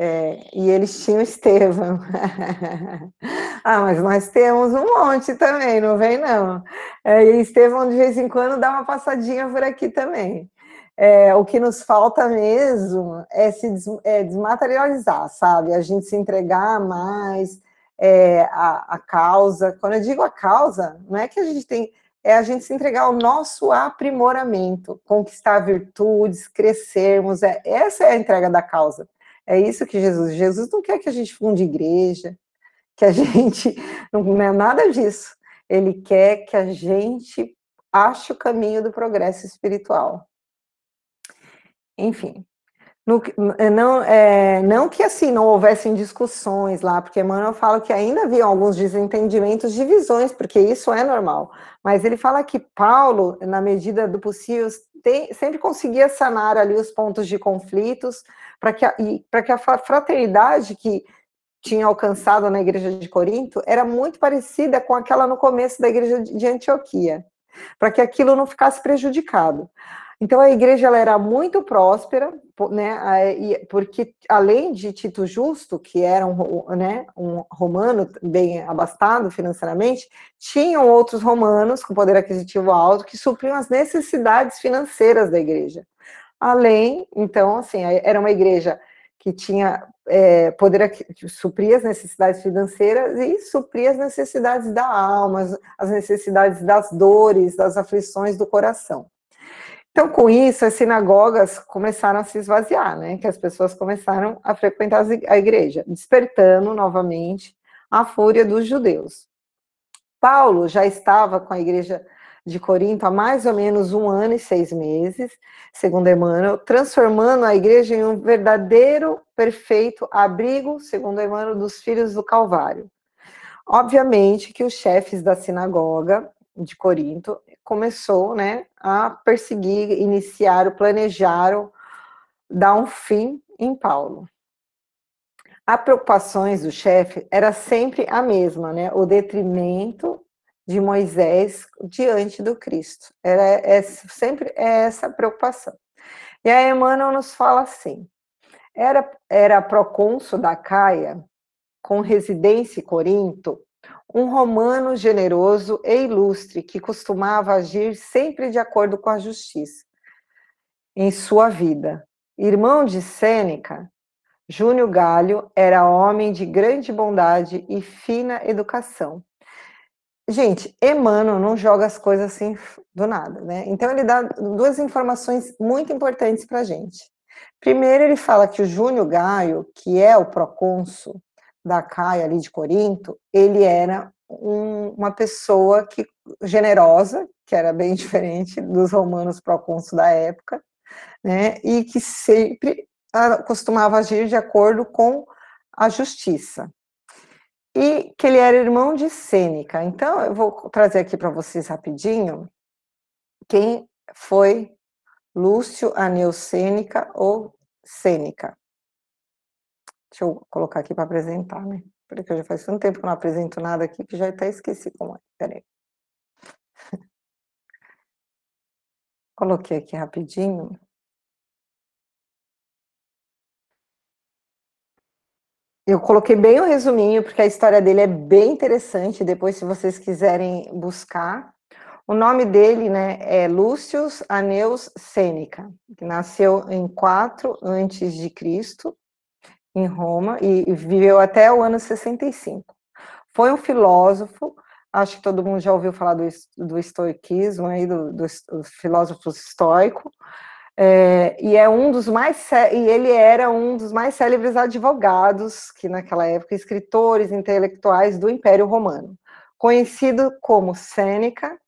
é, e eles tinham Estevão. ah, mas nós temos um monte também, não vem não. É, e Estevão, de vez em quando, dá uma passadinha por aqui também. É, o que nos falta mesmo é se des, é, desmaterializar, sabe? A gente se entregar mais é, a, a causa. Quando eu digo a causa, não é que a gente tem é a gente se entregar ao nosso aprimoramento, conquistar virtudes, crescermos. É, essa é a entrega da causa. É isso que Jesus. Jesus não quer que a gente funde igreja, que a gente. Não é nada disso. Ele quer que a gente ache o caminho do progresso espiritual. Enfim. No, não, é, não que assim não houvessem discussões lá, porque Emmanuel fala que ainda havia alguns desentendimentos, divisões, porque isso é normal. Mas ele fala que Paulo, na medida do possível, tem, sempre conseguia sanar ali os pontos de conflitos, para que, a, que a fraternidade que tinha alcançado na igreja de Corinto era muito parecida com aquela no começo da igreja de Antioquia, para que aquilo não ficasse prejudicado. Então a igreja ela era muito próspera, né, porque além de Tito Justo, que era um, né, um romano bem abastado financeiramente, tinham outros romanos com poder aquisitivo alto que supriam as necessidades financeiras da igreja. Além, então, assim, era uma igreja que tinha é, poder suprir as necessidades financeiras e suprir as necessidades da alma, as necessidades das dores, das aflições do coração. Então, com isso, as sinagogas começaram a se esvaziar, né? Que as pessoas começaram a frequentar a igreja, despertando novamente a fúria dos judeus. Paulo já estava com a igreja de Corinto há mais ou menos um ano e seis meses, segundo Emmanuel, transformando a igreja em um verdadeiro, perfeito abrigo, segundo Emmanuel, dos filhos do Calvário. Obviamente que os chefes da sinagoga de Corinto começou, né, a perseguir, iniciaram, planejaram dar um fim em Paulo. As preocupações do chefe era sempre a mesma, né, o detrimento de Moisés diante do Cristo. Era é, sempre essa preocupação. E a Emmanuel nos fala assim: era, era procônsul da Caia com residência em Corinto, um romano generoso e ilustre que costumava agir sempre de acordo com a justiça em sua vida. Irmão de Sêneca, Júnior Galho era homem de grande bondade e fina educação. Gente, Emmanuel não joga as coisas assim do nada, né? Então ele dá duas informações muito importantes para a gente. Primeiro, ele fala que o Júnior Gaio, que é o procônsul da Caia ali de Corinto, ele era um, uma pessoa que generosa, que era bem diferente dos romanos procônsul da época, né? E que sempre costumava agir de acordo com a justiça. E que ele era irmão de Sêneca. Então, eu vou trazer aqui para vocês rapidinho quem foi Lúcio Aneu Sêneca ou Sêneca. Deixa eu colocar aqui para apresentar, né? Porque já faz tanto tempo que eu não apresento nada aqui que já até esqueci como é. Peraí. Coloquei aqui rapidinho. Eu coloquei bem o um resuminho, porque a história dele é bem interessante, depois se vocês quiserem buscar. O nome dele né, é Lúcius Aneus Sêneca, que nasceu em 4 antes de Cristo, em Roma, e viveu até o ano 65. Foi um filósofo, acho que todo mundo já ouviu falar do, do estoicismo, aí, do, do, do filósofo estoico, é, e é um dos mais e ele era um dos mais célebres advogados que naquela época escritores intelectuais do Império Romano, conhecido como Sêneca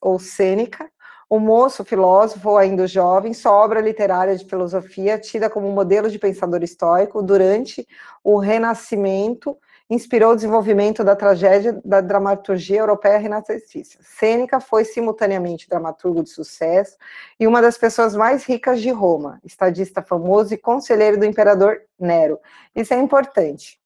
ou Sêneca, o moço filósofo ainda jovem, sua obra literária de filosofia tida como modelo de pensador estoico durante o Renascimento inspirou o desenvolvimento da tragédia da dramaturgia europeia renascentista. Sêneca foi simultaneamente dramaturgo de sucesso e uma das pessoas mais ricas de Roma, estadista famoso e conselheiro do imperador Nero. Isso é importante.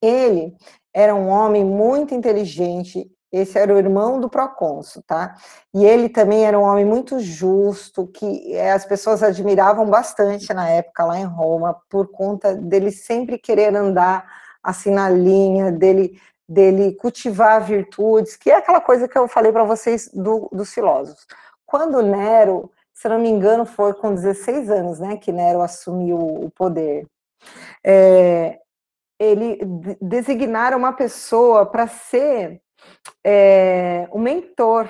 Ele era um homem muito inteligente, esse era o irmão do procônsul, tá? E ele também era um homem muito justo, que eh, as pessoas admiravam bastante na época lá em Roma, por conta dele sempre querer andar assim na linha dele dele cultivar virtudes, que é aquela coisa que eu falei para vocês do, dos filósofos. Quando Nero, se não me engano, foi com 16 anos, né, que Nero assumiu o poder. É, ele designaram uma pessoa para ser é, mentor,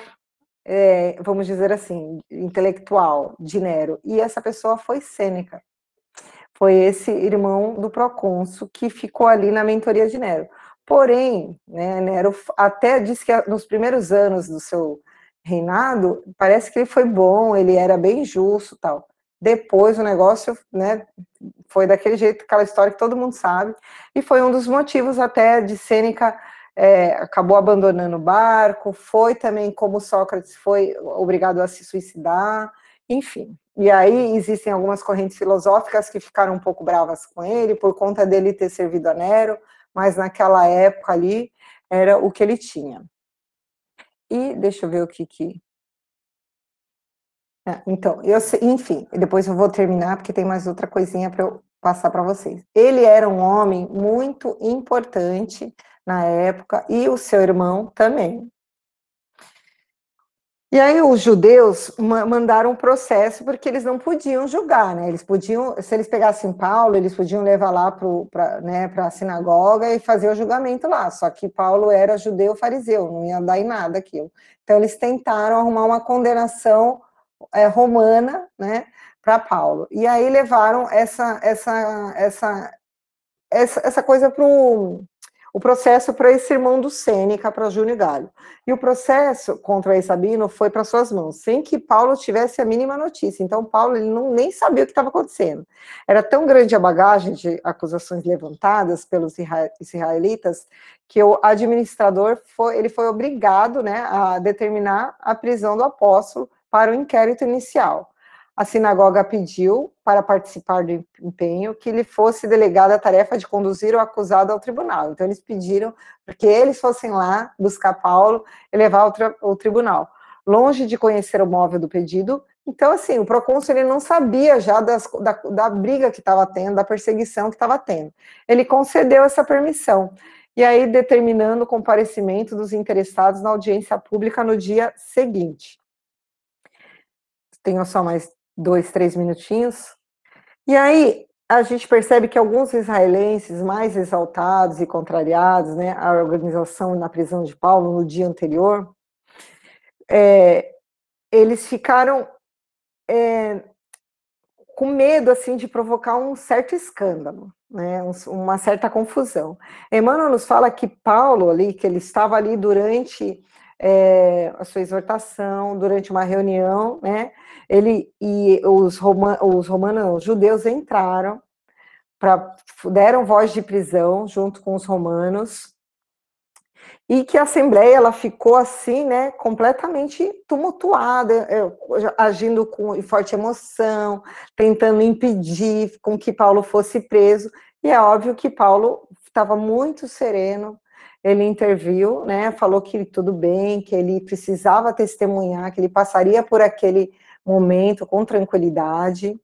é, vamos dizer assim, intelectual de Nero, e essa pessoa foi Sêneca foi esse irmão do procônsul que ficou ali na mentoria de Nero. Porém, né, Nero até disse que nos primeiros anos do seu reinado, parece que ele foi bom, ele era bem justo tal. Depois o negócio, né, foi daquele jeito, aquela história que todo mundo sabe, e foi um dos motivos até de Sêneca é, acabou abandonando o barco, foi também como Sócrates foi obrigado a se suicidar, enfim. E aí existem algumas correntes filosóficas que ficaram um pouco bravas com ele por conta dele ter servido a Nero, mas naquela época ali era o que ele tinha. E deixa eu ver o que que é, então, eu, enfim, depois eu vou terminar porque tem mais outra coisinha para eu passar para vocês. Ele era um homem muito importante na época e o seu irmão também. E aí os judeus mandaram um processo porque eles não podiam julgar, né? Eles podiam, se eles pegassem Paulo, eles podiam levar lá para né, a sinagoga e fazer o julgamento lá. Só que Paulo era judeu fariseu, não ia dar em nada aquilo. Então eles tentaram arrumar uma condenação é, romana, né, para Paulo. E aí levaram essa essa essa essa, essa coisa para o processo para esse irmão do Sêneca, para Júnior Galho. E o processo contra Sabino foi para suas mãos, sem que Paulo tivesse a mínima notícia. Então, Paulo ele não, nem sabia o que estava acontecendo. Era tão grande a bagagem de acusações levantadas pelos israelitas que o administrador foi, ele foi obrigado né, a determinar a prisão do apóstolo para o inquérito inicial a sinagoga pediu para participar do empenho que lhe fosse delegada a tarefa de conduzir o acusado ao tribunal. Então, eles pediram que eles fossem lá buscar Paulo e levar ao, ao tribunal. Longe de conhecer o móvel do pedido, Então, assim, o procônsul ele não sabia já das, da, da briga que estava tendo, da perseguição que estava tendo. Ele concedeu essa permissão. E aí, determinando o comparecimento dos interessados na audiência pública no dia seguinte. Tenho só mais dois, três minutinhos. E aí, a gente percebe que alguns israelenses mais exaltados e contrariados, né, a organização na prisão de Paulo no dia anterior, é, eles ficaram é, com medo assim de provocar um certo escândalo, né, uma certa confusão. Emmanuel nos fala que Paulo ali, que ele estava ali durante é, a sua exortação, durante uma reunião, né, ele e os, roman, os romanos, os judeus entraram para deram voz de prisão junto com os romanos e que a Assembleia ela ficou assim, né, completamente tumultuada, é, agindo com forte emoção, tentando impedir com que Paulo fosse preso. E é óbvio que Paulo estava muito sereno, ele interviu, né, falou que tudo bem, que ele precisava testemunhar, que ele passaria por aquele momento com tranquilidade.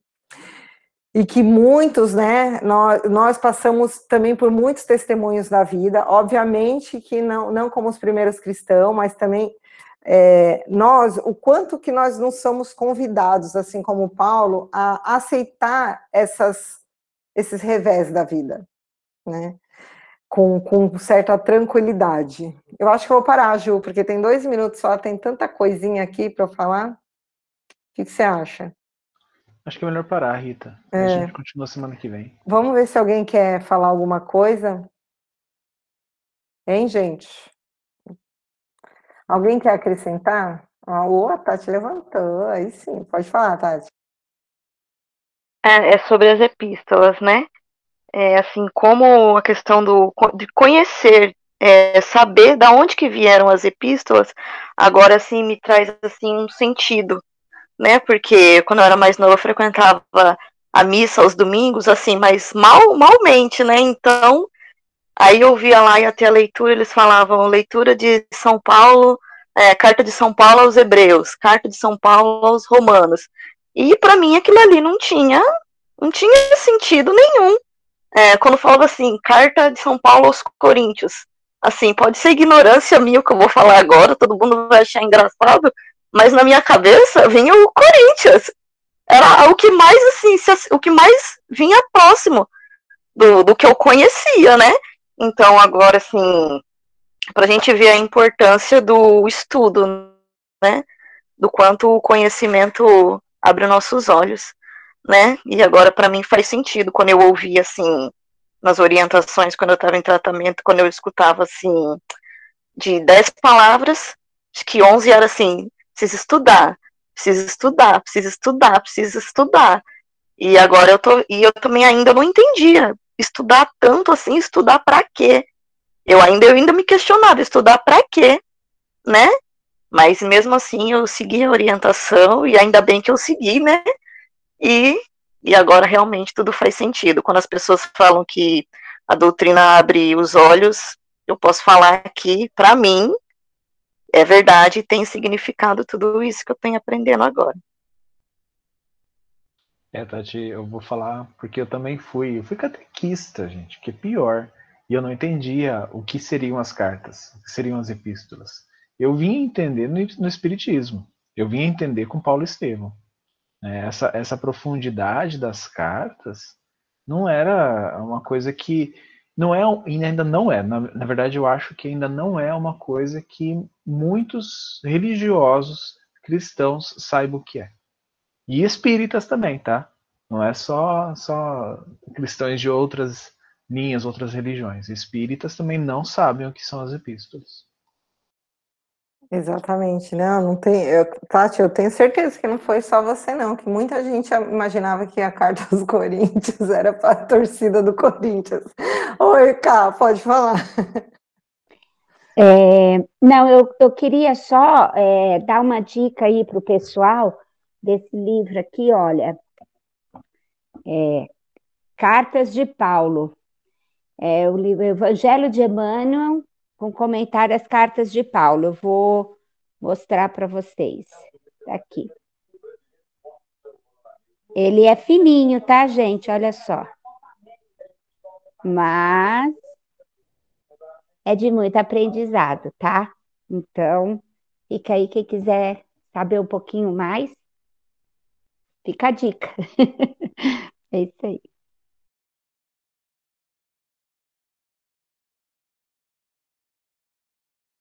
E que muitos, né, nós, nós, passamos também por muitos testemunhos da vida, obviamente que não, não como os primeiros cristãos, mas também é, nós, o quanto que nós não somos convidados, assim como Paulo, a aceitar essas, esses revés da vida, né, com, com certa tranquilidade. Eu acho que eu vou parar, Ju, porque tem dois minutos só, tem tanta coisinha aqui para eu falar. O que, que você acha? Acho que é melhor parar, Rita. É. A gente continua semana que vem. Vamos ver se alguém quer falar alguma coisa. Hein, gente? Alguém quer acrescentar? Ah, oh, a Tati levantou. Aí sim, pode falar, Tati. É, é sobre as epístolas, né? É, assim, como a questão do, de conhecer, é, saber da onde que vieram as epístolas, agora sim me traz assim um sentido né? Porque quando eu era mais nova eu frequentava a missa aos domingos, assim, mas mal, malmente, né? Então, aí eu via lá e até a leitura, eles falavam leitura de São Paulo, é, carta de São Paulo aos Hebreus, carta de São Paulo aos Romanos. E para mim aquilo ali não tinha, não tinha sentido nenhum. É, quando falava assim, carta de São Paulo aos Coríntios, assim, pode ser ignorância minha o que eu vou falar agora, todo mundo vai achar engraçado, mas na minha cabeça vinha o Corinthians. Era o que mais, assim, o que mais vinha próximo do, do que eu conhecia, né? Então, agora, assim, para a gente ver a importância do estudo, né? Do quanto o conhecimento abre nossos olhos, né? E agora, para mim, faz sentido quando eu ouvi, assim, nas orientações, quando eu estava em tratamento, quando eu escutava, assim, de dez palavras, acho que onze era assim, precisa estudar, precisa estudar, precisa estudar, precisa estudar. E agora eu tô, e eu também ainda não entendia. Estudar tanto assim, estudar para quê? Eu ainda eu ainda me questionava, estudar para quê? Né? Mas mesmo assim eu segui a orientação e ainda bem que eu segui, né? E e agora realmente tudo faz sentido. Quando as pessoas falam que a doutrina abre os olhos, eu posso falar que para mim é verdade e tem significado tudo isso que eu tenho aprendendo agora. É, Tati, eu vou falar porque eu também fui, eu fui catequista, gente, que é pior. E eu não entendia o que seriam as cartas, o que seriam as epístolas. Eu vim entender no, no Espiritismo, eu vim entender com Paulo Estevão. É, essa, essa profundidade das cartas não era uma coisa que não é e ainda não é. Na, na, verdade eu acho que ainda não é uma coisa que muitos religiosos cristãos saibam o que é. E espíritas também tá? Não é só só cristãos de outras linhas outras religiões. Espíritas também não sabem o que são as epístolas Exatamente, não, não tem. Eu, Tati, eu tenho certeza que não foi só você, não, que muita gente imaginava que a carta dos Corinthians era para a torcida do Corinthians. Oi, Cá, pode falar. É, não, eu, eu queria só é, dar uma dica aí para o pessoal desse livro aqui, olha. É, Cartas de Paulo. É, o livro Evangelho de Emmanuel, com comentário às cartas de Paulo. Eu vou mostrar para vocês. Tá aqui. Ele é fininho, tá, gente? Olha só. Mas é de muito aprendizado, tá? Então, fica aí quem quiser saber um pouquinho mais, fica a dica. é isso aí.